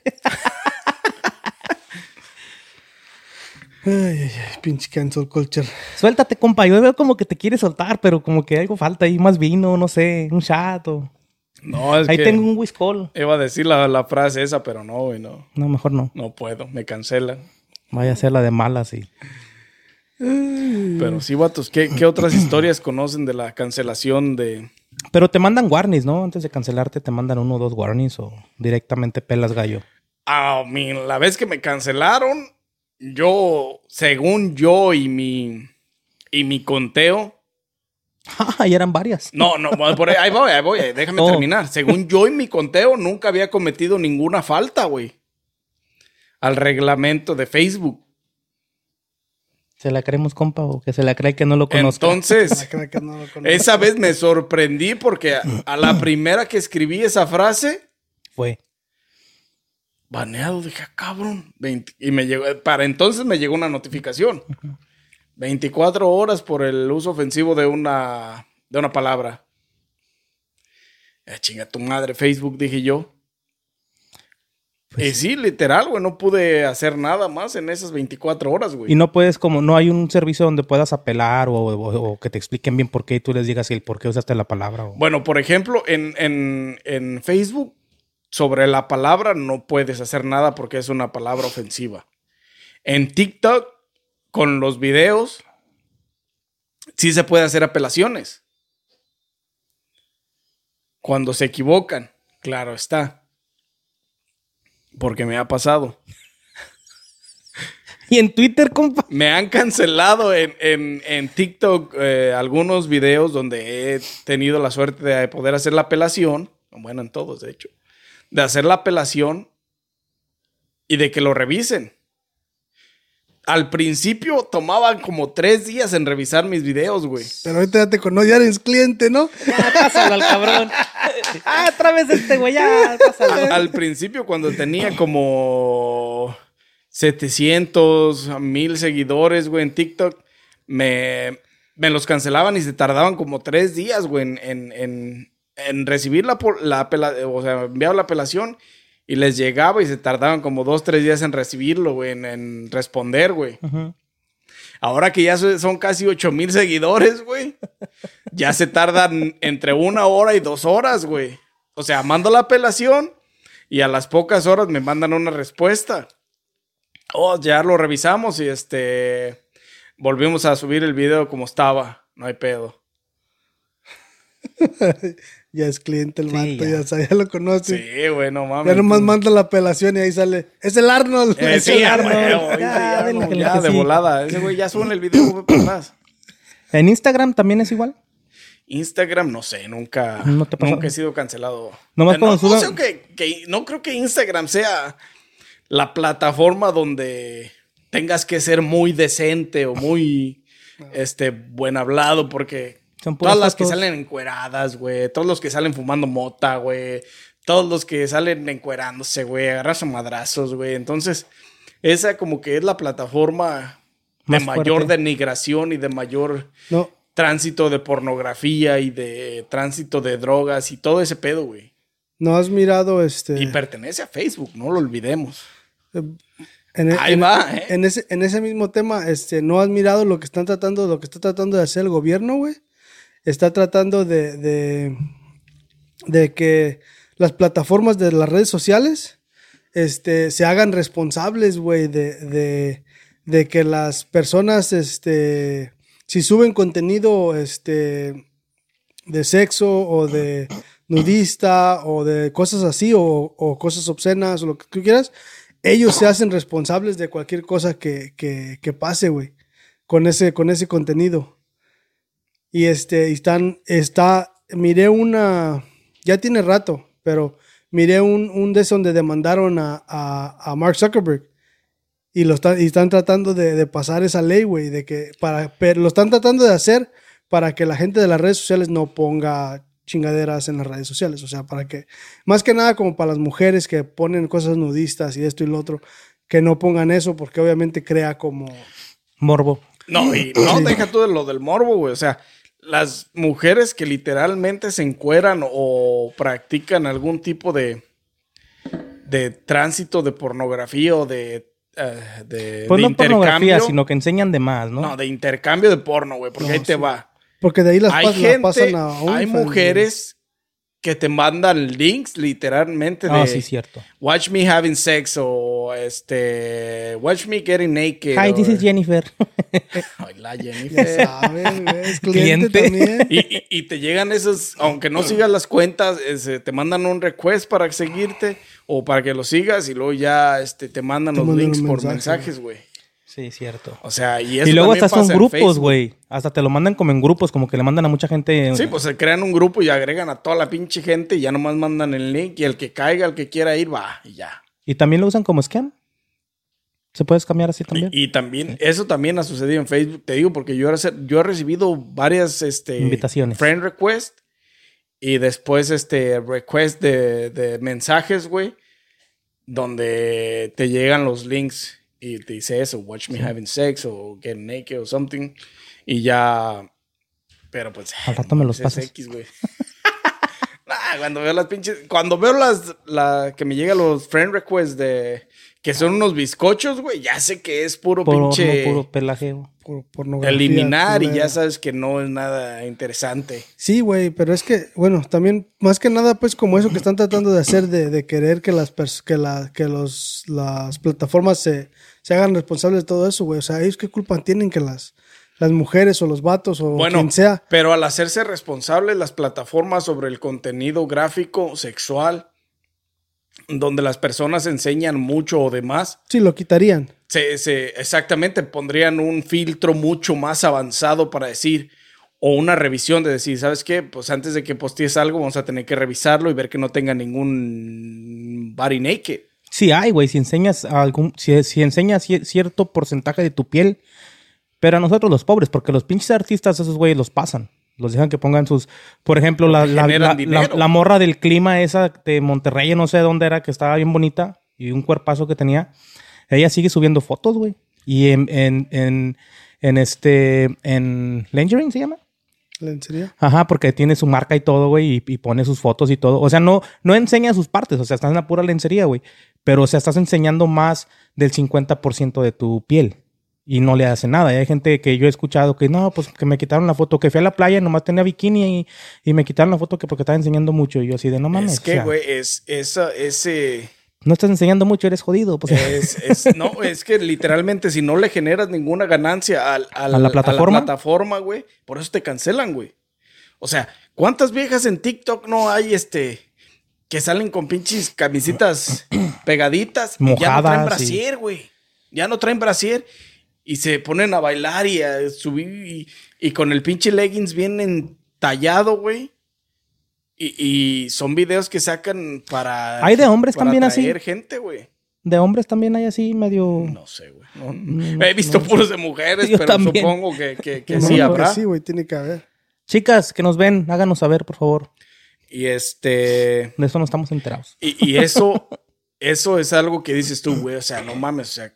ay, ay, ay, pinche cancel culture. Suéltate, compa. Yo veo como que te quieres soltar, pero como que algo falta ahí, más vino, no sé, un chat o... No, es Ahí que tengo un whiskol. Iba a decir la, la frase esa, pero no, güey, no. No, mejor no. No puedo, me cancelan. Vaya a ser la de malas y... Pero sí, vatos, ¿qué, qué otras historias conocen de la cancelación de. Pero te mandan warnings, ¿no? Antes de cancelarte te mandan uno o dos warnings o directamente pelas gallo. Ah, mi- la vez que me cancelaron, yo, según yo y mi, y mi conteo, Ah, ya eran varias. no, no, por ahí, ahí voy, ahí voy, déjame Oh. terminar. Según yo y mi conteo, nunca había cometido ninguna falta, güey, al reglamento de Facebook. ¿Se la creemos, compa? ¿O que se la cree que no lo conozca? Entonces, conozco. esa vez me sorprendí porque a, a la primera que escribí esa frase, Fue. baneado, dije, "Ah, cabrón. 20 y me llegó, para entonces me llegó una notificación. 24 horas por el uso ofensivo de una, de una palabra. Eh, chinga tu madre, Facebook, dije yo. Y sí, literal, güey, no pude hacer nada más en esas 24 horas, güey. Y no puedes, como, no hay un servicio donde puedas apelar o, o- o que te expliquen bien por qué y tú les digas el por qué usaste la palabra. o- Bueno, por ejemplo, en, en- en Facebook, sobre la palabra no puedes hacer nada porque es una palabra ofensiva. En TikTok, con los videos, sí se puede hacer apelaciones. Cuando se equivocan, claro está. Porque me ha pasado. Y en Twitter, compa. Me han cancelado en, en- en TikTok eh, algunos videos donde he tenido la suerte de poder hacer la apelación, bueno, en todos, de hecho, de hacer la apelación y de que lo revisen. Al principio tomaban como tres días en revisar mis videos, güey. Pero ahorita ya te conoces, ya eres cliente, ¿no? Ya, pásalo al cabrón. ah, otra vez este güey, ya, pásalo. Al principio, cuando tenía como 700, 1000 seguidores, güey, en TikTok, me me los cancelaban y se tardaban como tres días, güey, en, en, en, en recibir la, la o sea, enviaba la apelación y les llegaba y se tardaban como dos, tres días en recibirlo, güey, en, en responder, güey. Ahora que ya so- son casi 8 mil seguidores, güey, ya se tardan entre una hora y dos horas, güey. O sea, mando la apelación y a las pocas horas me mandan una respuesta. Oh, ya lo revisamos y este. Volvimos a subir el video como estaba. No hay pedo. Ya es cliente el Sí, vato, ya. ya, sabe, ya lo conoce. Sí, güey, no mames. Ya nomás manda la apelación y ahí sale. Es el Arnold. Eh, Es sí, el Arnold. Ya, Arnold, que ya, de sí. volada. Ese güey ya sube el video, güey, para atrás. ¿En Instagram también es igual? Instagram, no sé, nunca, ¿No te nunca he sido cancelado. Nomás Eh, cuando no, no sé que, que- no creo que Instagram sea la plataforma donde tengas que ser muy decente o muy este buen hablado porque Son puras todas las que salen encueradas, güey, todos los que salen fumando mota, güey, todos los que salen encuerándose, güey, agarras a madrazos, güey. Entonces, esa como que es la plataforma de mayor fuerte. denigración y de mayor No, tránsito de pornografía y de tránsito de drogas y todo ese pedo, güey. no has mirado este. Y pertenece a Facebook, no lo olvidemos. En, Ahí en- va, ¿eh? en ese, en ese mismo tema, este, ¿no has mirado lo que están tratando, lo que está tratando de hacer el gobierno, güey? Está tratando de, de, que las plataformas de las redes sociales este, se hagan responsables, güey, de, de, que las personas, este, si suben contenido, este, de sexo o de nudista o de cosas así o, o cosas obscenas o lo que tú quieras, ellos se hacen responsables de cualquier cosa que, que, que pase, güey, con ese, con ese contenido. Y este, están, está, miré una, ya tiene rato, pero miré un, un de esos donde demandaron a, a, a Mark Zuckerberg. Y, lo están, y están tratando de, de pasar esa ley, güey, de que para, pero lo están tratando de hacer para que la gente de las redes sociales no ponga chingaderas en las redes sociales. O sea, para que, más que nada como para las mujeres que ponen cosas nudistas y esto y lo otro, que no pongan eso porque obviamente crea como... Morbo. No, y no deja todo lo del morbo, güey. O sea, las mujeres que literalmente se encueran o practican algún tipo de, de tránsito de pornografía o de, eh, de, Pues de no pornografía, intercambio. sino que enseñan de más, ¿no? No, de intercambio de porno, güey, porque No, ahí te va. Porque de ahí las, hay pas- las gente, pasan a hay OnlyFans, mujeres que te mandan links literalmente de Ah, sí, cierto. Watch me having sex o este Watch me getting naked. Hi, o- this is Jennifer. Ay, la güey. Ya Jennifer. saben, es cliente, Cliente. también. y, y- y te llegan esos, aunque no sigas las cuentas, ese, te mandan un request para seguirte o para que lo sigas y luego ya este, te mandan Te los mandan links por mensaje, mensajes, güey. Sí, cierto. O sea, y eso Y luego hasta son grupos, güey. Hasta te lo mandan como en grupos, como que le mandan a mucha gente. Sí, pues se crean un grupo y agregan a toda la pinche gente y ya nomás mandan el link y el que caiga, el que quiera ir, va y ya. Y también lo usan como scam. ¿Se puede cambiar así también? Y, y también, eso también ha sucedido en Facebook, te digo, porque yo, yo he recibido varias este, Invitaciones. Friend request y después este request de, de mensajes, güey, donde te llegan los links y te dice eso, watch me having sex o get naked o something. Y ya, pero pues... Al rato me los es pasas. X, güey. Nah, cuando veo las pinches, cuando veo las, la, que me llegan los friend requests de, que son unos bizcochos, güey, ya sé que es puro Porno, pinche puro pelajeo. Por- pornografía, eliminar y ya sabes que no es nada interesante. Sí, güey, pero es que, bueno, también, más que nada, pues como eso que están tratando de hacer, de, de querer que las pers- que la, que los, las plataformas se, se hagan responsables de todo eso, güey. O sea, ellos qué culpa tienen que las, las mujeres o los vatos o Bueno, quien sea. pero al hacerse responsables las plataformas sobre el contenido gráfico, sexual, donde las personas enseñan mucho o demás, Sí, lo quitarían. se, se- exactamente pondrían un filtro mucho más avanzado para decir, o una revisión de decir, ¿sabes qué? Pues antes de que postees algo, vamos a tener que revisarlo y ver que no tenga ningún body naked. Sí hay, güey. Si enseñas algún, si, si enseñas cier- cierto porcentaje de tu piel, pero a nosotros los pobres, porque los pinches artistas, esos güeyes los pasan. Los dejan que pongan sus, por ejemplo, la, la, la- la- morra del clima esa de Monterrey, no sé dónde era, que estaba bien bonita y un cuerpazo que tenía. Ella sigue subiendo fotos, güey. Y en, en, en, en este, en Lingering se llama. ¿Lencería? Ajá, porque tiene su marca y todo, güey, y, y pone sus fotos y todo. O sea, no, no enseña sus partes, o sea, estás en la pura lencería, güey. Pero, o sea, estás enseñando más del 50% de tu piel. Y no le hace nada. Y hay gente que yo he escuchado que no, pues que me quitaron la foto, que fui a la playa, nomás tenía bikini y, y me quitaron la foto que porque estaba enseñando mucho. Y yo así de no mames. Es o que, sea, güey, es esa, ese... No estás enseñando mucho, eres jodido. Pues, Es, es- no, es que literalmente si no le generas ninguna ganancia al- al- ¿A la plataforma? plataforma, güey, por eso te cancelan, güey. O sea, ¿cuántas viejas en TikTok no hay este que salen con pinches camisitas pegaditas y ya no Mojadas, traen brasier, güey? Ya no traen brasier y se ponen a bailar y a subir y, y con el pinche leggings bien entallado, güey. Y, y son videos que sacan para. Hay de hombres para también así. gente, güey. de hombres también hay así medio. No sé, güey. No- He visto puros de mujeres, Yo pero también. supongo que, que, que No, sí no, habrá. Sí, güey, tiene que haber. Chicas que nos ven, háganos saber, por favor. Y este. De eso no estamos enterados. Y, y eso, eso es algo que dices tú, güey. O sea, no mames. O sea,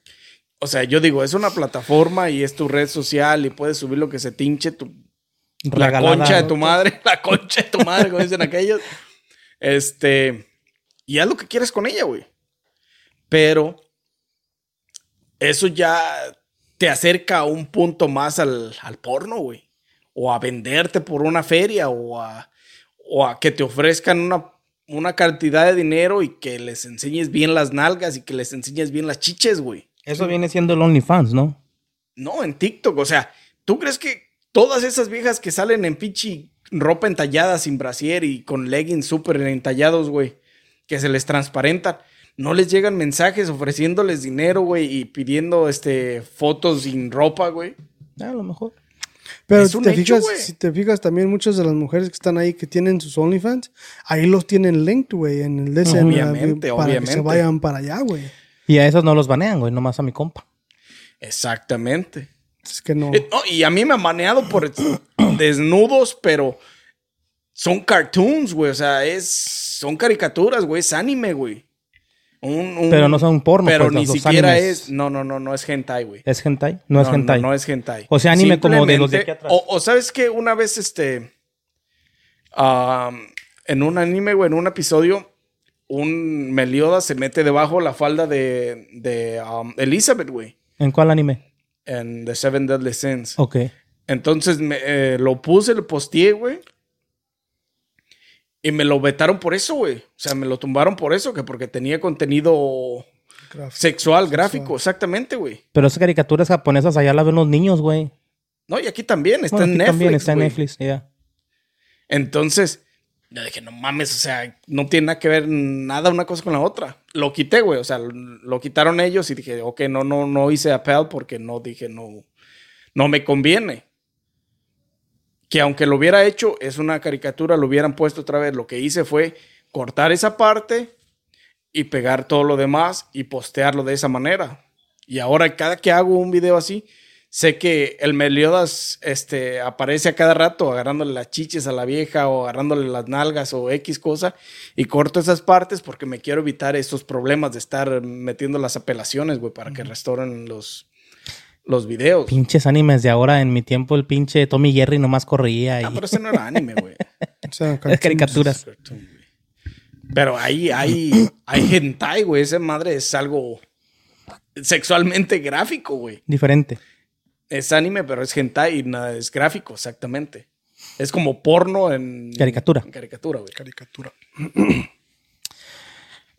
o sea, yo digo, es una plataforma y es tu red social y puedes subir lo que se tinche tu, la concha de tu madre, la concha de tu madre, como dicen aquellos. Este, y haz lo que quieres con ella, güey. Pero eso ya te acerca a un punto más al, al porno, güey. O a venderte por una feria o a, o a que te ofrezcan una, una cantidad de dinero y que les enseñes bien las nalgas y que les enseñes bien las chiches, güey. Eso viene siendo el OnlyFans, ¿no? No, en TikTok. O sea, ¿tú crees que todas esas viejas que salen en pinche ropa entallada sin brasier y con leggings súper entallados, güey, que se les transparentan, no les llegan mensajes ofreciéndoles dinero, güey, y pidiendo este fotos sin ropa, güey? A lo mejor. Pero si te, hecho, fijas, güey. si te fijas también muchas de las mujeres que están ahí que tienen sus OnlyFans, ahí los tienen linked, güey, en el DS Obviamente, para que obviamente. se vayan para allá, güey. Y a esos no los banean, güey, nomás a mi compa. Exactamente. Es que no. Eh, no, y a mí me han maneado por desnudos, pero son cartoons, güey. O sea, es, son caricaturas, güey. Es anime, güey. Un- un- Pero no son porno, Pero pues, ni siquiera animes. es. No, no, no, no es hentai, güey. ¿Es hentai? No, es hentai. No, es hentai. O sea, anime como de los de aquí atrás. O, o sabes que una vez, este. am, en un anime, güey, en un episodio, un Meliodas se mete debajo la falda de, de am, Elizabeth, güey. ¿En cuál anime? En The Seven Deadly Sins. Ok. Entonces me, eh, lo puse, lo posteé, güey. Y me lo vetaron por eso, güey. O sea, me lo tumbaron por eso, que porque tenía contenido Gráfico. sexual, gráfico, exactamente, güey. Pero esas caricaturas japonesas allá las ven los niños, güey. No, y aquí también, está Bueno, en aquí Netflix. también está en. Netflix, ya. Entonces, yo dije, no mames, o sea, no tiene nada que ver nada una cosa con la otra. Lo quité, güey, o sea, lo, quitaron ellos y dije, ok, no, no, no hice appel porque no dije, no, no me conviene. Que aunque lo hubiera hecho, es una caricatura, lo hubieran puesto otra vez. Lo que hice fue cortar esa parte y pegar todo lo demás y postearlo de esa manera. Y ahora cada que hago un video así, sé que el Meliodas este, aparece a cada rato agarrándole las chiches a la vieja o agarrándole las nalgas o X cosa y corto esas partes porque me quiero evitar esos problemas de estar metiendo las apelaciones, güey, para que restauren los, los videos. Pinches animes de ahora, en mi tiempo el pinche Tommy Jerry nomás corría y Ah, pero ese no era anime, güey. O sea, es caricaturas. Pero ahí hay, hay hentai, güey. Esa madre es algo sexualmente gráfico, güey. Diferente. Es anime, pero es hentai y nada, es gráfico, exactamente. Es como porno en Caricatura. en caricatura, güey. caricatura.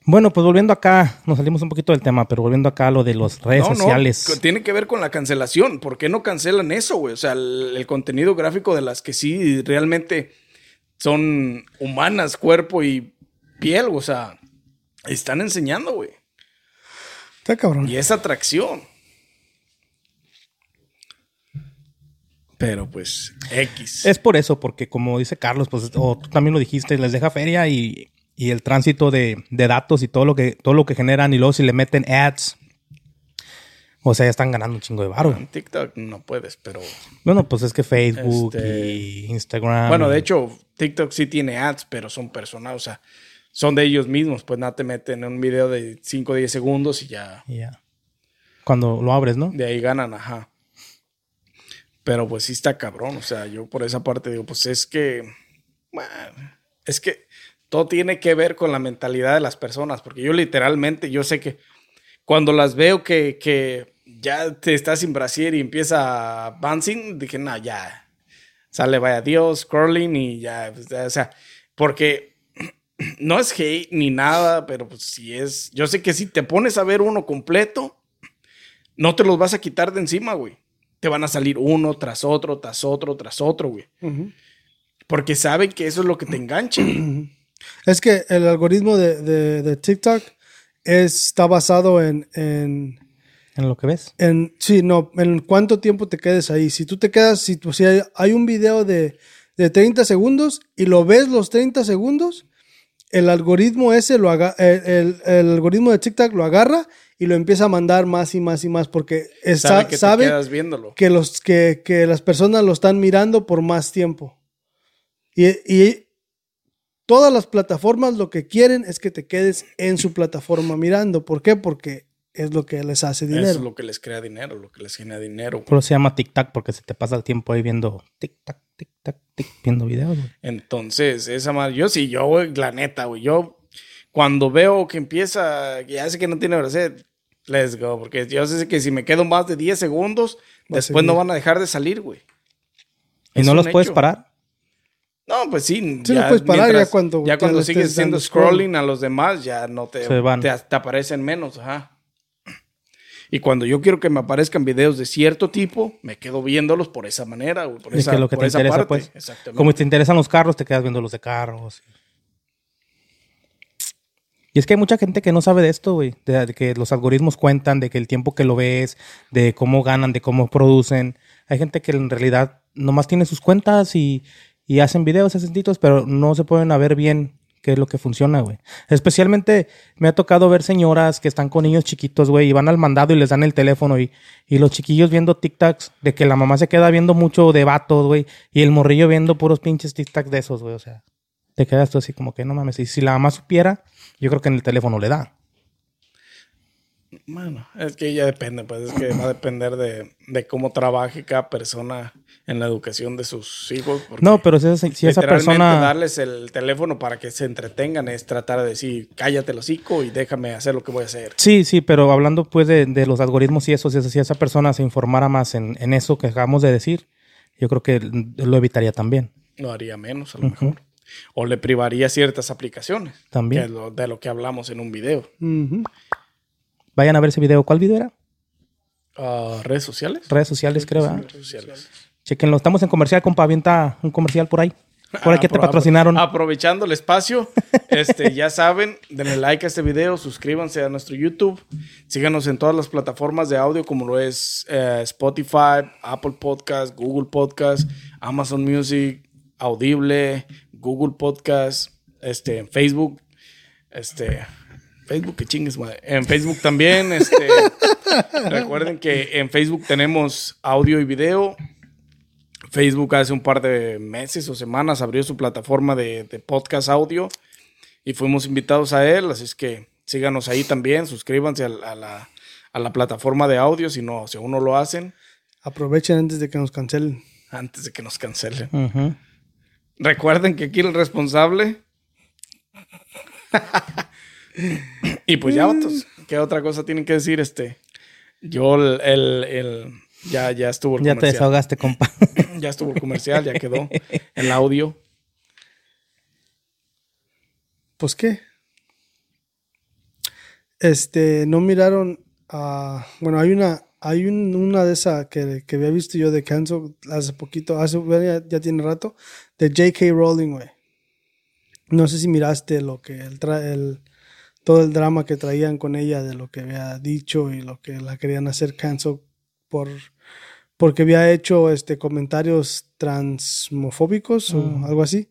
Bueno, pues volviendo acá, nos salimos un poquito del tema, pero volviendo acá a lo de las redes No, no, sociales. co- tiene que ver con la cancelación. ¿Por qué no cancelan eso, güey? O sea, el, el contenido gráfico de las que sí realmente son humanas, cuerpo y piel, o sea, están enseñando, güey. Está cabrón. Y es atracción. Pero pues, X. Es por eso, porque como dice Carlos, pues, o tú también lo dijiste, les deja feria y, y el tránsito de, de datos y todo lo que todo lo que generan y luego si le meten ads, o sea, ya están ganando un chingo de barro. En TikTok no puedes, pero. Bueno, pues es que Facebook Este- y Instagram. Bueno, de hecho, TikTok sí tiene ads, pero son personales, o sea, son de ellos mismos. Pues nada, te meten en un video de 5 o 10 segundos y ya y ya. Cuando lo abres, ¿no? de ahí ganan, ajá. Pero pues sí está cabrón. O sea, yo por esa parte digo, pues es que. es que todo tiene que ver con la mentalidad de las personas. Porque yo literalmente, yo sé que cuando las veo que, que ya te estás sin brasier y empieza bouncing, dije, no, ya. Sale, vaya Dios, scrolling y ya. pues, o sea, porque no es hate ni nada, pero pues si es. Yo sé que si te pones a ver uno completo, no te los vas a quitar de encima, güey. Te van a salir uno tras otro, tras otro, tras otro, güey. Porque saben que eso es lo que te engancha. Es que el algoritmo de, de- de TikTok es- está basado en, en, En lo que ves. en, sí, no, en cuánto tiempo te quedes ahí. Si tú te quedas, si, tú- si hay, hay un video de, de 30 segundos y lo ves los 30 segundos, el algoritmo ese, lo haga, el, el- el algoritmo de TikTok lo agarra y lo empieza a mandar más y más y más porque está- Sabe que sabe viéndolo. que, los, que, que las personas lo están mirando por más tiempo. Y, y todas las plataformas lo que quieren es que te quedes en su plataforma mirando. ¿Por qué? Porque es lo que les hace dinero. Es lo que les crea dinero, lo que les genera dinero. güey. Pero se llama tic-tac porque se te pasa el tiempo ahí viendo tic-tac, tic-tac, tic, viendo videos, güey. Entonces, esa madre, yo sí, yo, güey, la neta, güey, yo cuando veo que empieza, que ya sé que no tiene bracet, let's go, porque yo sé que si me quedo más de 10 segundos, Va después no van a dejar de salir, güey. ¿Y Es no los puedes parar? No, pues sí. Sí, lo puedes parar ya cuando Ya cuando sigues haciendo scroll. scrolling a los demás, ya no te, Se van. te, te aparecen menos, ajá. Y cuando yo quiero que me aparezcan videos de cierto tipo, me quedo viéndolos por esa manera, güey. Por Es esa, que lo que por te esa interesa, parte. pues. Exactamente. Como te interesan los carros, te quedas viendo los de carros. Y es que hay mucha gente que no sabe de esto, güey. De, que los algoritmos cuentan, de que el tiempo que lo ves, de cómo ganan, de cómo producen. Hay gente que en realidad nomás tiene sus cuentas y, y hacen videos, hacen títulos, pero no se pueden ver bien qué es lo que funciona, güey. Especialmente me ha tocado ver señoras que están con niños chiquitos, güey, y van al mandado y les dan el teléfono y, y los chiquillos viendo TikToks de que la mamá se queda viendo mucho de vatos, güey, y el morrillo viendo puros pinches TikToks de esos, güey, o sea, te quedas tú así como que no mames. Y si la mamá supiera, yo creo que en el teléfono le da. Bueno, es que ya depende, pues es que va a depender de, de cómo trabaje cada persona en la educación de sus hijos. No, pero si, esa- si esa persona... darles el teléfono para que se entretengan es tratar de decir, cállate el hocico y déjame hacer lo que voy a hacer. Sí, sí, pero hablando pues de, de los algoritmos y eso, si, si esa persona se informara más en, en eso que acabamos de decir, yo creo que lo evitaría también. Lo haría menos, a lo mejor. O le privaría ciertas aplicaciones. También. que es lo- de lo que hablamos en un video. Vayan a ver ese video. ¿Cuál video era? Ah, ¿Redes sociales? Redes sociales, creo. Redes sociales. Chequenlo. Estamos en comercial, compa. Avienta un comercial por ahí. Por ahí que te patrocinaron. Aprovechando el espacio, este, ya saben, denle like a este video, suscríbanse a nuestro YouTube, síganos en todas las plataformas de audio como lo es eh, Spotify, Apple Podcast, Google Podcast, Amazon Music, Audible, Google Podcast, este, en Facebook, este, Facebook, que chingues, madre. En Facebook también, este, recuerden que en Facebook tenemos audio y video. Facebook hace un par de meses o semanas abrió su plataforma de, de podcast audio y fuimos invitados a él, así es que síganos ahí también, suscríbanse a, la- a la, a la plataforma de audio si no, si aún no lo hacen, Aprovechen antes de que nos cancelen. antes de que nos cancelen. Ujú. Recuerden que aquí el responsable. y pues ya, vatos, ¿qué otra cosa tienen que decir? Este, yo el, el- el- ya, ya estuvo el Ya te comercial. desahogaste, compa. Ya estuvo el comercial, ya quedó el audio. Pues qué. Este, no miraron a. bueno, hay una. Hay un- una de esas que, que había visto yo de Cancel hace poquito, hace, ya, ya tiene rato, de J.K. Rowling, güey. No sé si miraste lo que el, tra- el todo el drama que traían con ella de lo que había dicho y lo que la querían hacer cancel por porque había hecho este comentarios transmofóbicos o algo así.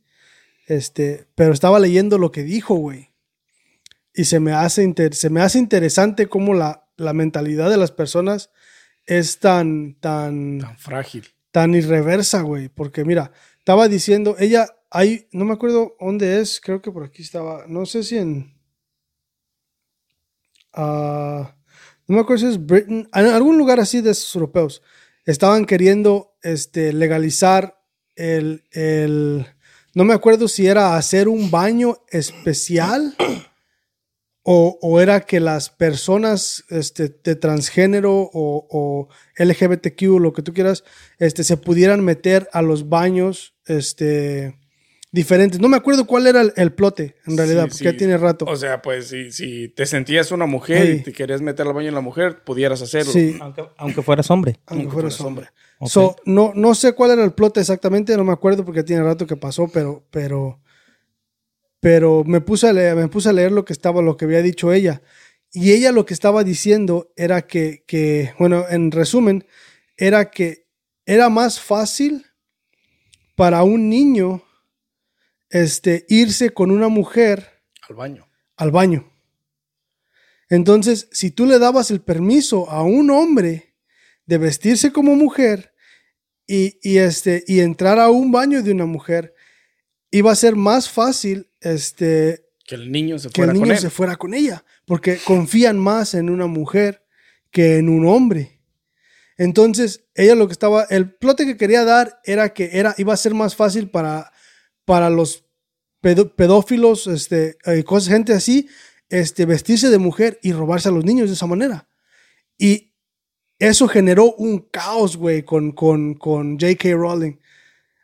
Este, pero estaba leyendo lo que dijo, güey. Y se me hace, inter- se me hace interesante cómo la, la mentalidad de las personas es tan, tan, Tan frágil. tan irreversa, güey. Porque mira, estaba diciendo, ella, hay, no me acuerdo dónde es, creo que por aquí estaba, no sé si en... ah, no me acuerdo si es Britain, en algún lugar así de esos europeos. Estaban queriendo este, legalizar el, el, no me acuerdo si era hacer un baño especial o, o era que las personas este, de transgénero o, o LGBTQ, lo que tú quieras, este, se pudieran meter a los baños este, diferentes. No me acuerdo cuál era el, el plote, en realidad, Sí, porque ya tiene rato. O sea, pues si, si te sentías una mujer Sí. y te querías meter al baño en la mujer, pudieras hacerlo. Sí. Aunque, aunque fueras hombre. Aunque Aunque fueras fueras hombre. So, no, no sé cuál era el plot exactamente, no me acuerdo porque tiene rato que pasó, pero, pero, pero me puse a leer, me puse a leer lo que estaba, lo que había dicho ella. Y ella lo que estaba diciendo era que, que, bueno, en resumen, era que era más fácil para un niño este, irse con una mujer Al baño. al baño. Entonces, si tú le dabas el permiso a un hombre de vestirse como mujer y, y, este, y entrar a un baño de una mujer, iba a ser más fácil este, Que el niño se que el fuera niño con él. se fuera con ella, porque confían más en una mujer que en un hombre. Entonces, ella lo que estaba, el plote que quería dar era que era, iba a ser más fácil para, para los pedófilos, este, eh, cosas, gente así, este, vestirse de mujer y robarse a los niños de esa manera. Y eso generó un caos, güey, con, con, con J.K. Rowling.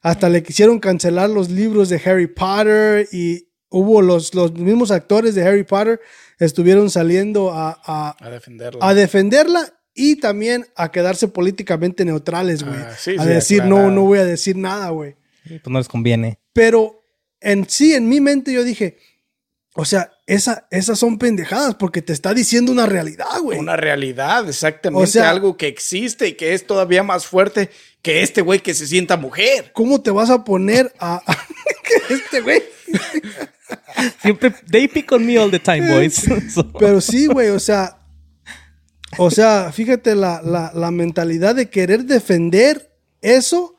Hasta le quisieron cancelar los libros de Harry Potter y hubo los, los mismos actores de Harry Potter estuvieron saliendo a, a, A defenderla. a defenderla y también a quedarse políticamente neutrales, güey. Ah, sí, a sí, decir, no, no voy a decir nada, güey. Pues no les conviene. Pero en sí, en mi mente yo dije, o sea, esa, esas son pendejadas porque te está diciendo una realidad, güey. Una realidad, exactamente. O sea- algo que existe y que es todavía más fuerte que este güey que se sienta mujer. ¿Cómo te vas a poner a, que este güey? Siempre, they pick on me all the time, boys. So- Pero sí, güey, o sea, o sea, fíjate la, la, la mentalidad de querer defender eso,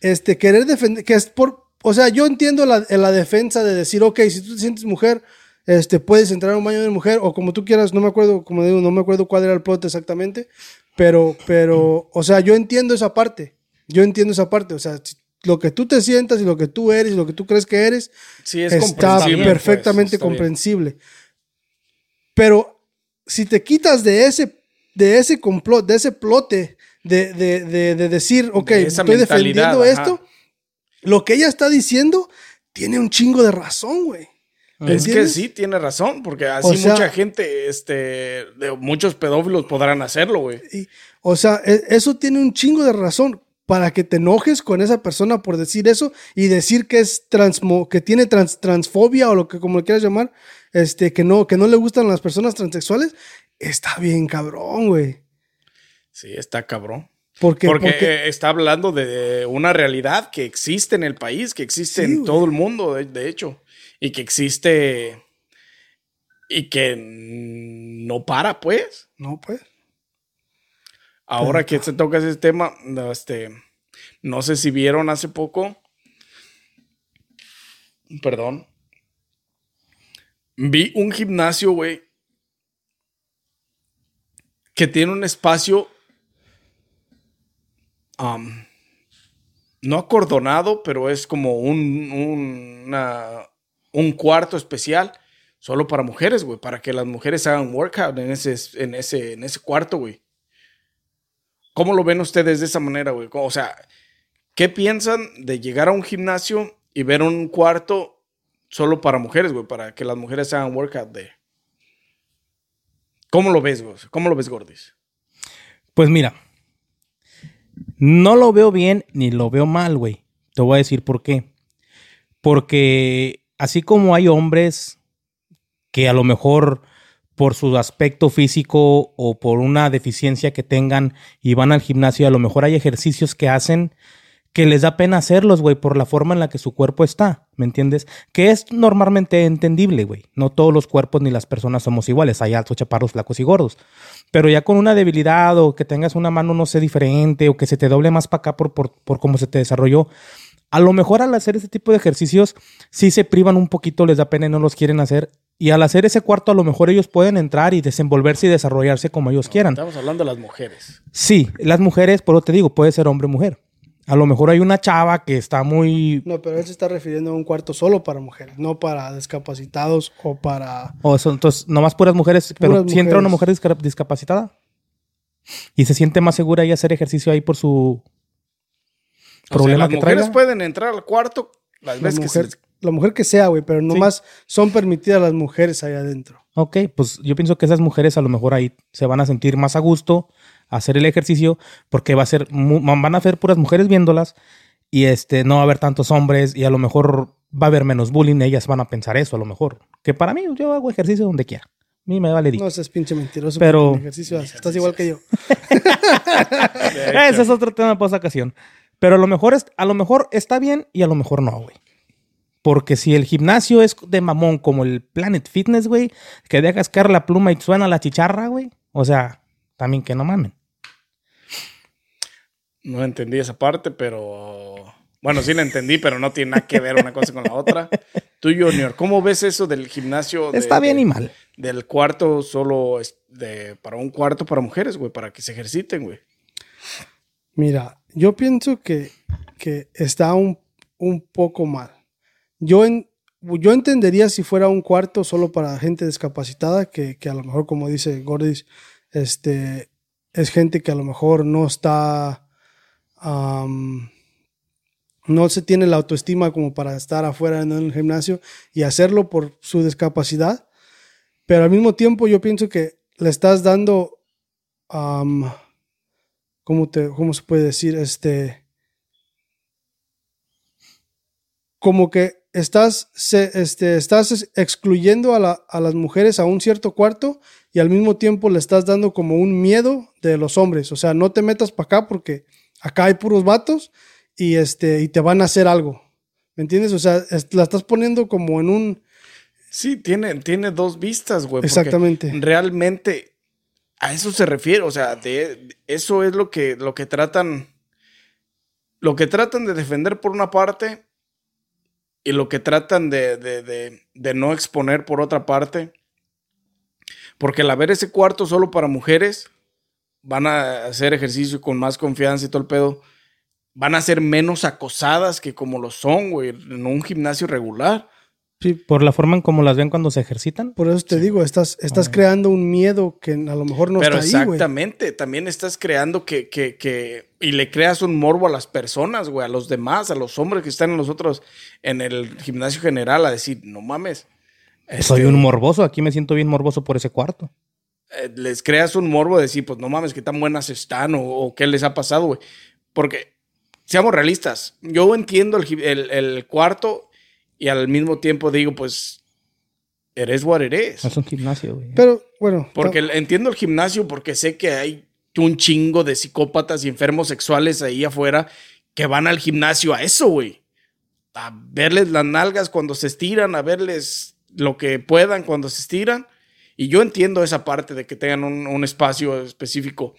este, querer defender, que es por, o sea, yo entiendo la, la defensa de decir, ok, si tú te sientes mujer, este, puedes entrar a un baño de mujer, o como tú quieras, no me acuerdo, como digo, no me acuerdo cuál era el plot exactamente, pero, pero, o sea, yo entiendo esa parte, yo entiendo esa parte, o sea, lo que tú te sientas y lo que tú eres y lo que tú crees que eres, Sí, es está perfectamente pues, está bien. comprensible. Pero si te quitas de ese, de ese complot, de ese plote, de, de, de, de decir, ok, estoy defendiendo ajá. esto, lo que ella está diciendo tiene un chingo de razón, güey. ¿Me Es que sí, tiene razón, porque así O sea- mucha gente, este, de muchos pedófilos podrán hacerlo, güey. O sea, e- eso tiene un chingo de razón para que te enojes con esa persona por decir eso y decir que es transmo, que tiene trans- transfobia o lo que como le quieras llamar, este, que no, que no le gustan las personas transexuales, está bien cabrón, güey. Sí, está cabrón. Porque, Porque, porque- está hablando de una realidad que existe en el país, que existe Sí, en güey. todo el mundo, de, de hecho, y que existe y que no para, pues. no, pues. Ahora que se toca ese tema, no, este, no sé si vieron hace poco, perdón, vi un gimnasio, güey, que tiene un espacio, no acordonado, pero es como un, un, una- un cuarto especial. Solo para mujeres, güey, para que las mujeres hagan workout en ese, en ese, en ese cuarto, güey. ¿Cómo lo ven ustedes de esa manera, güey? O sea, ¿qué piensan de llegar a un gimnasio y ver un cuarto solo para mujeres, güey? Para que las mujeres hagan workout de. ¿Cómo lo ves, güey? ¿Cómo lo ves, Gordis? Pues mira, no lo veo bien ni lo veo mal, güey. Te voy a decir por qué. Porque así como hay hombres que a lo mejor por su aspecto físico o por una deficiencia que tengan y van al gimnasio, a lo mejor hay ejercicios que hacen que les da pena hacerlos, güey, por la forma en la que su cuerpo está, ¿me entiendes? Que es normalmente entendible, güey. No todos los cuerpos ni las personas somos iguales, hay altos, chaparros, flacos y gordos. Pero ya con una debilidad o que tengas una mano, no sé, diferente o que se te doble más para acá por, por, por cómo se te desarrolló, a lo mejor al hacer este tipo de ejercicios sí se privan un poquito, les da pena y no los quieren hacer. Y al hacer ese cuarto, a lo mejor ellos pueden entrar y desenvolverse y desarrollarse como ellos quieran. Estamos hablando de las mujeres. Sí, las mujeres, por lo te digo, puede ser hombre o mujer. A lo mejor hay una chava que está muy... No, pero él se está refiriendo a un cuarto solo para mujeres, no para discapacitados o para... O son, entonces, nomás puras mujeres, pero si entra una mujer disca- discapacitada y se siente más segura y hacer ejercicio ahí por su O problema sea, que las mujeres traiga. pueden entrar al cuarto las La veces que se mujer, les- la mujer que sea, güey, pero nomás son permitidas las mujeres ahí adentro. Ok, pues yo pienso que esas mujeres a lo mejor ahí se van a sentir más a gusto a hacer el ejercicio porque va a ser van a ser puras mujeres viéndolas y este no va a haber tantos hombres y a lo mejor va a haber menos bullying, ellas van a pensar eso a lo mejor. Que para mí yo hago ejercicio donde quiera. A mí me vale No seas pinche mentiroso. Pero- ejercicio estás igual que yo. Ese es otro tema para esa ocasión. Pero a lo mejor es, a lo mejor está bien y a lo mejor no, güey. Porque si el gimnasio es de mamón como el Planet Fitness, güey, que dejas caer la pluma y suena la chicharra, güey. O sea, también que no mamen. No entendí esa parte, pero... Bueno, sí la entendí, pero no tiene nada que ver una cosa con la otra. Tú, Junior, ¿cómo ves eso del gimnasio? de- Está bien de- y mal. Del cuarto solo es de, para un cuarto para mujeres, güey, para que se ejerciten, güey. Mira, yo pienso que, que está un, un poco mal. Yo, en, yo entendería si fuera un cuarto solo para gente discapacitada, que, que a lo mejor, como dice Gordis, este, es gente que a lo mejor no está, am, no se tiene la autoestima como para estar afuera en un gimnasio y hacerlo por su discapacidad. Pero al mismo tiempo yo pienso que le estás dando, am, ¿cómo, te, ¿cómo se puede decir? Este, como que estás, se- este, estás es- excluyendo a, la- a las mujeres a un cierto cuarto y al mismo tiempo le estás dando como un miedo de los hombres. O sea, no te metas para acá porque acá hay puros vatos y, este, y te van a hacer algo. ¿Me entiendes? O sea, es- la estás poniendo como en un... Sí, tiene, tiene dos vistas, güey. Exactamente. Realmente a eso se refiere. O sea, de, eso es lo que, lo que tratan. Lo que tratan de defender por una parte y lo que tratan de, de- de- de no exponer por otra parte. Porque al haber ese cuarto solo para mujeres, van a hacer ejercicio con más confianza y todo el pedo. Van a ser menos acosadas que como lo son, güey, en un gimnasio regular. Sí, Por la forma en cómo las ven cuando se ejercitan. por eso te digo, estás, estás creando un miedo que a lo mejor no Pero está ahí, güey. exactamente, también estás creando que, que, que, y le creas un morbo a las personas, güey, a los demás, a los hombres que están en los otros, en el gimnasio general, a decir, no mames. Soy este, un morboso. Aquí me siento bien morboso por ese cuarto. eh, les creas un morbo de decir, pues no mames, qué tan buenas están o, o qué les ha pasado, güey. Porque, seamos realistas, yo entiendo el, gi- el- el cuarto y al mismo tiempo digo, pues, eres what eres. Es un gimnasio, güey. Pero bueno, Porque el- entiendo el gimnasio porque sé que hay un chingo de psicópatas y enfermos sexuales ahí afuera que van al gimnasio a eso, güey. A verles las nalgas cuando se estiran, a verles lo que puedan cuando se estiran. Y yo entiendo esa parte de que tengan un, un espacio específico.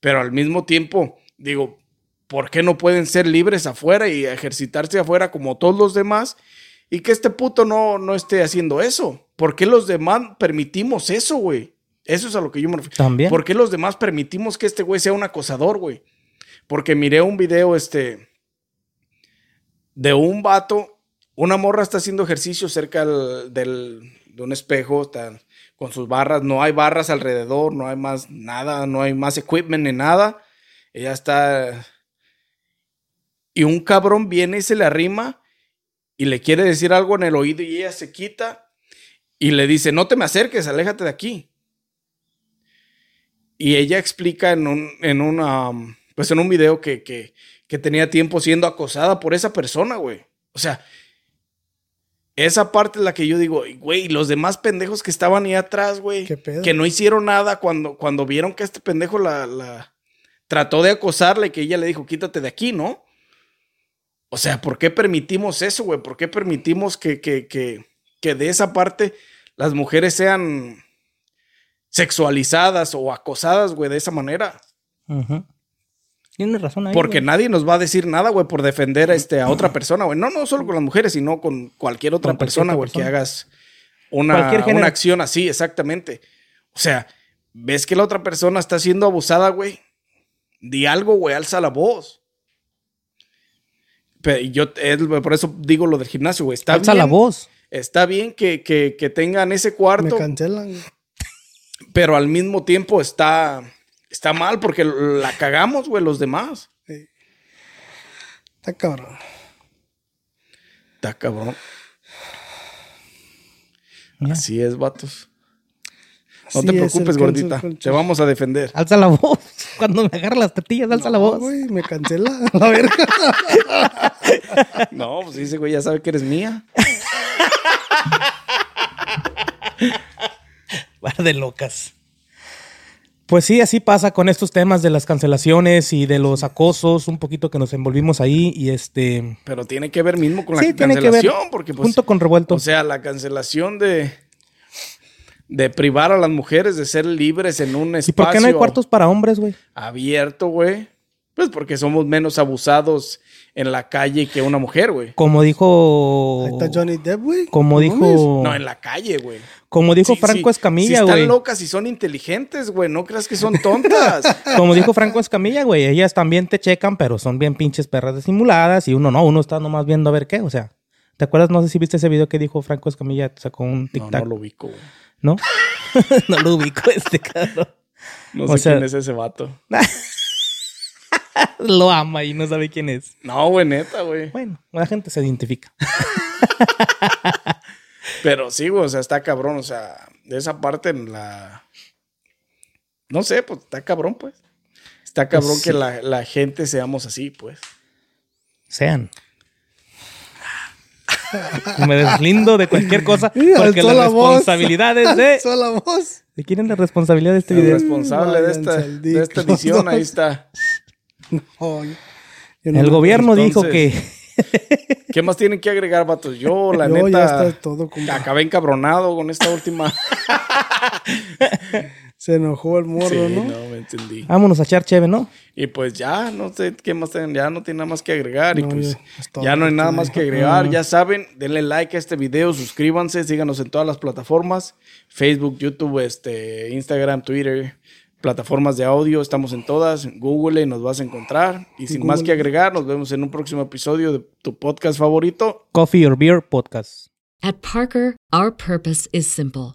Pero al mismo tiempo, digo, ¿por qué no pueden ser libres afuera y ejercitarse afuera como todos los demás? Y que este puto no, no esté haciendo eso. ¿Por qué los demás permitimos eso, güey? Eso es a lo que yo me refiero. También. ¿Por qué los demás permitimos que este güey sea un acosador, güey? Porque miré un video, este, de un vato, una morra está haciendo ejercicio cerca del, del- de un espejo, está con sus barras, no hay barras alrededor, no hay más nada, no hay más equipment ni nada. Ella está... Y un cabrón viene y se le arrima y le quiere decir algo en el oído y ella se quita y le dice, no te me acerques, aléjate de aquí. Y ella explica en un, en una, pues en un video que, que, que tenía tiempo siendo acosada por esa persona, güey. O sea, esa parte es la que yo digo, güey, los demás pendejos que estaban ahí atrás, güey, que no hicieron nada cuando, cuando vieron que este pendejo la, la trató de acosarla y que ella le dijo, quítate de aquí, ¿no? O sea, ¿por qué permitimos eso, güey? ¿Por qué permitimos que, que, que, que de esa parte las mujeres sean sexualizadas o acosadas, güey, de esa manera? Tienes razón ahí. Porque güey. nadie nos va a decir nada, güey, por defender a, este, a otra persona, güey. No, no solo con las mujeres, sino con cualquier otra Con persona, güey, que hagas una, una acción así, exactamente. O sea, ves que la otra persona está siendo abusada, güey. Di algo, güey, alza la voz. Pero yo es- por eso digo lo del gimnasio, güey. Está Alza bien, la voz. Está bien que, que- que tengan ese Me cuarto, cancelan. güey. pero al mismo tiempo está, está mal porque la cagamos, güey, los demás. Está cabrón. Está cabrón. Así es, vatos. No Así te preocupes, gordita. Te vamos a defender. Alza la voz. Cuando me agarra las tetillas, alza la voz. güey, me cancela. La verga. No, pues dice, güey, ya sabe que eres mía. Par de locas. Pues sí, así pasa con estos temas de las cancelaciones y de los acosos, un poquito que nos envolvimos ahí y este... Pero tiene que ver mismo con Sí, la tiene que ver cancelación, porque pues, junto con revuelto. o sea, la cancelación de de privar a las mujeres de ser libres en un ¿Y espacio por qué no hay cuartos para hombres, güey? abierto, güey. Pues porque somos menos abusados en la calle que una mujer, güey. Como dijo... Ahí está Johnny Depp, güey. Como dijo... No, en la calle, güey. Como dijo Sí, Franco sí, Escamilla, Si güey. están locas y son inteligentes, güey. No creas que son tontas. Como dijo Franco Escamilla, güey. Ellas también te checan, pero son bien pinches perras disimuladas. Y uno no, uno está nomás viendo a ver qué. O sea, ¿te acuerdas? No sé si viste ese video que dijo Franco Escamilla. Sacó un no, tic-tac. no lo ubico, güey. ¿No? no lo ubico este cabrón. No O sé sea- quién es ese vato. Lo ama y no sabe quién es. No, güey, neta, güey. Bueno, la gente se identifica. Pero sí, güey, o sea, está cabrón. O sea, de esa parte en la. No sé, pues está cabrón, pues. Está cabrón Pues que sí. la, la gente seamos así, pues. Sean. Me deslindo de cualquier cosa porque las la voz. responsabilidades de... La voz. ¿De quién es la responsabilidad de este El video? responsable de esta, de edición, ahí está. Ay, yo no El gobierno dijo que... ¿Qué más tienen que agregar, vatos? Yo, la Yo neta. ya está todo como... Acabé encabronado con esta última. Se enojó el morro, sí, ¿no? no, me entendí. Vámonos a echar cheve, ¿no? Y pues ya, no sé qué más tienen, ya no tiene nada más que agregar. y pues ya, no hay nada más que agregar. Ya saben, denle like a este video, suscríbanse, síganos en todas las plataformas: Facebook, YouTube, este, Instagram, Twitter, plataformas de audio. Estamos en todas. Google y nos vas a encontrar. Y sin más que agregar, nos vemos en un próximo episodio de tu podcast favorito. Coffee or Beer Podcast. At Parker, our purpose is simple.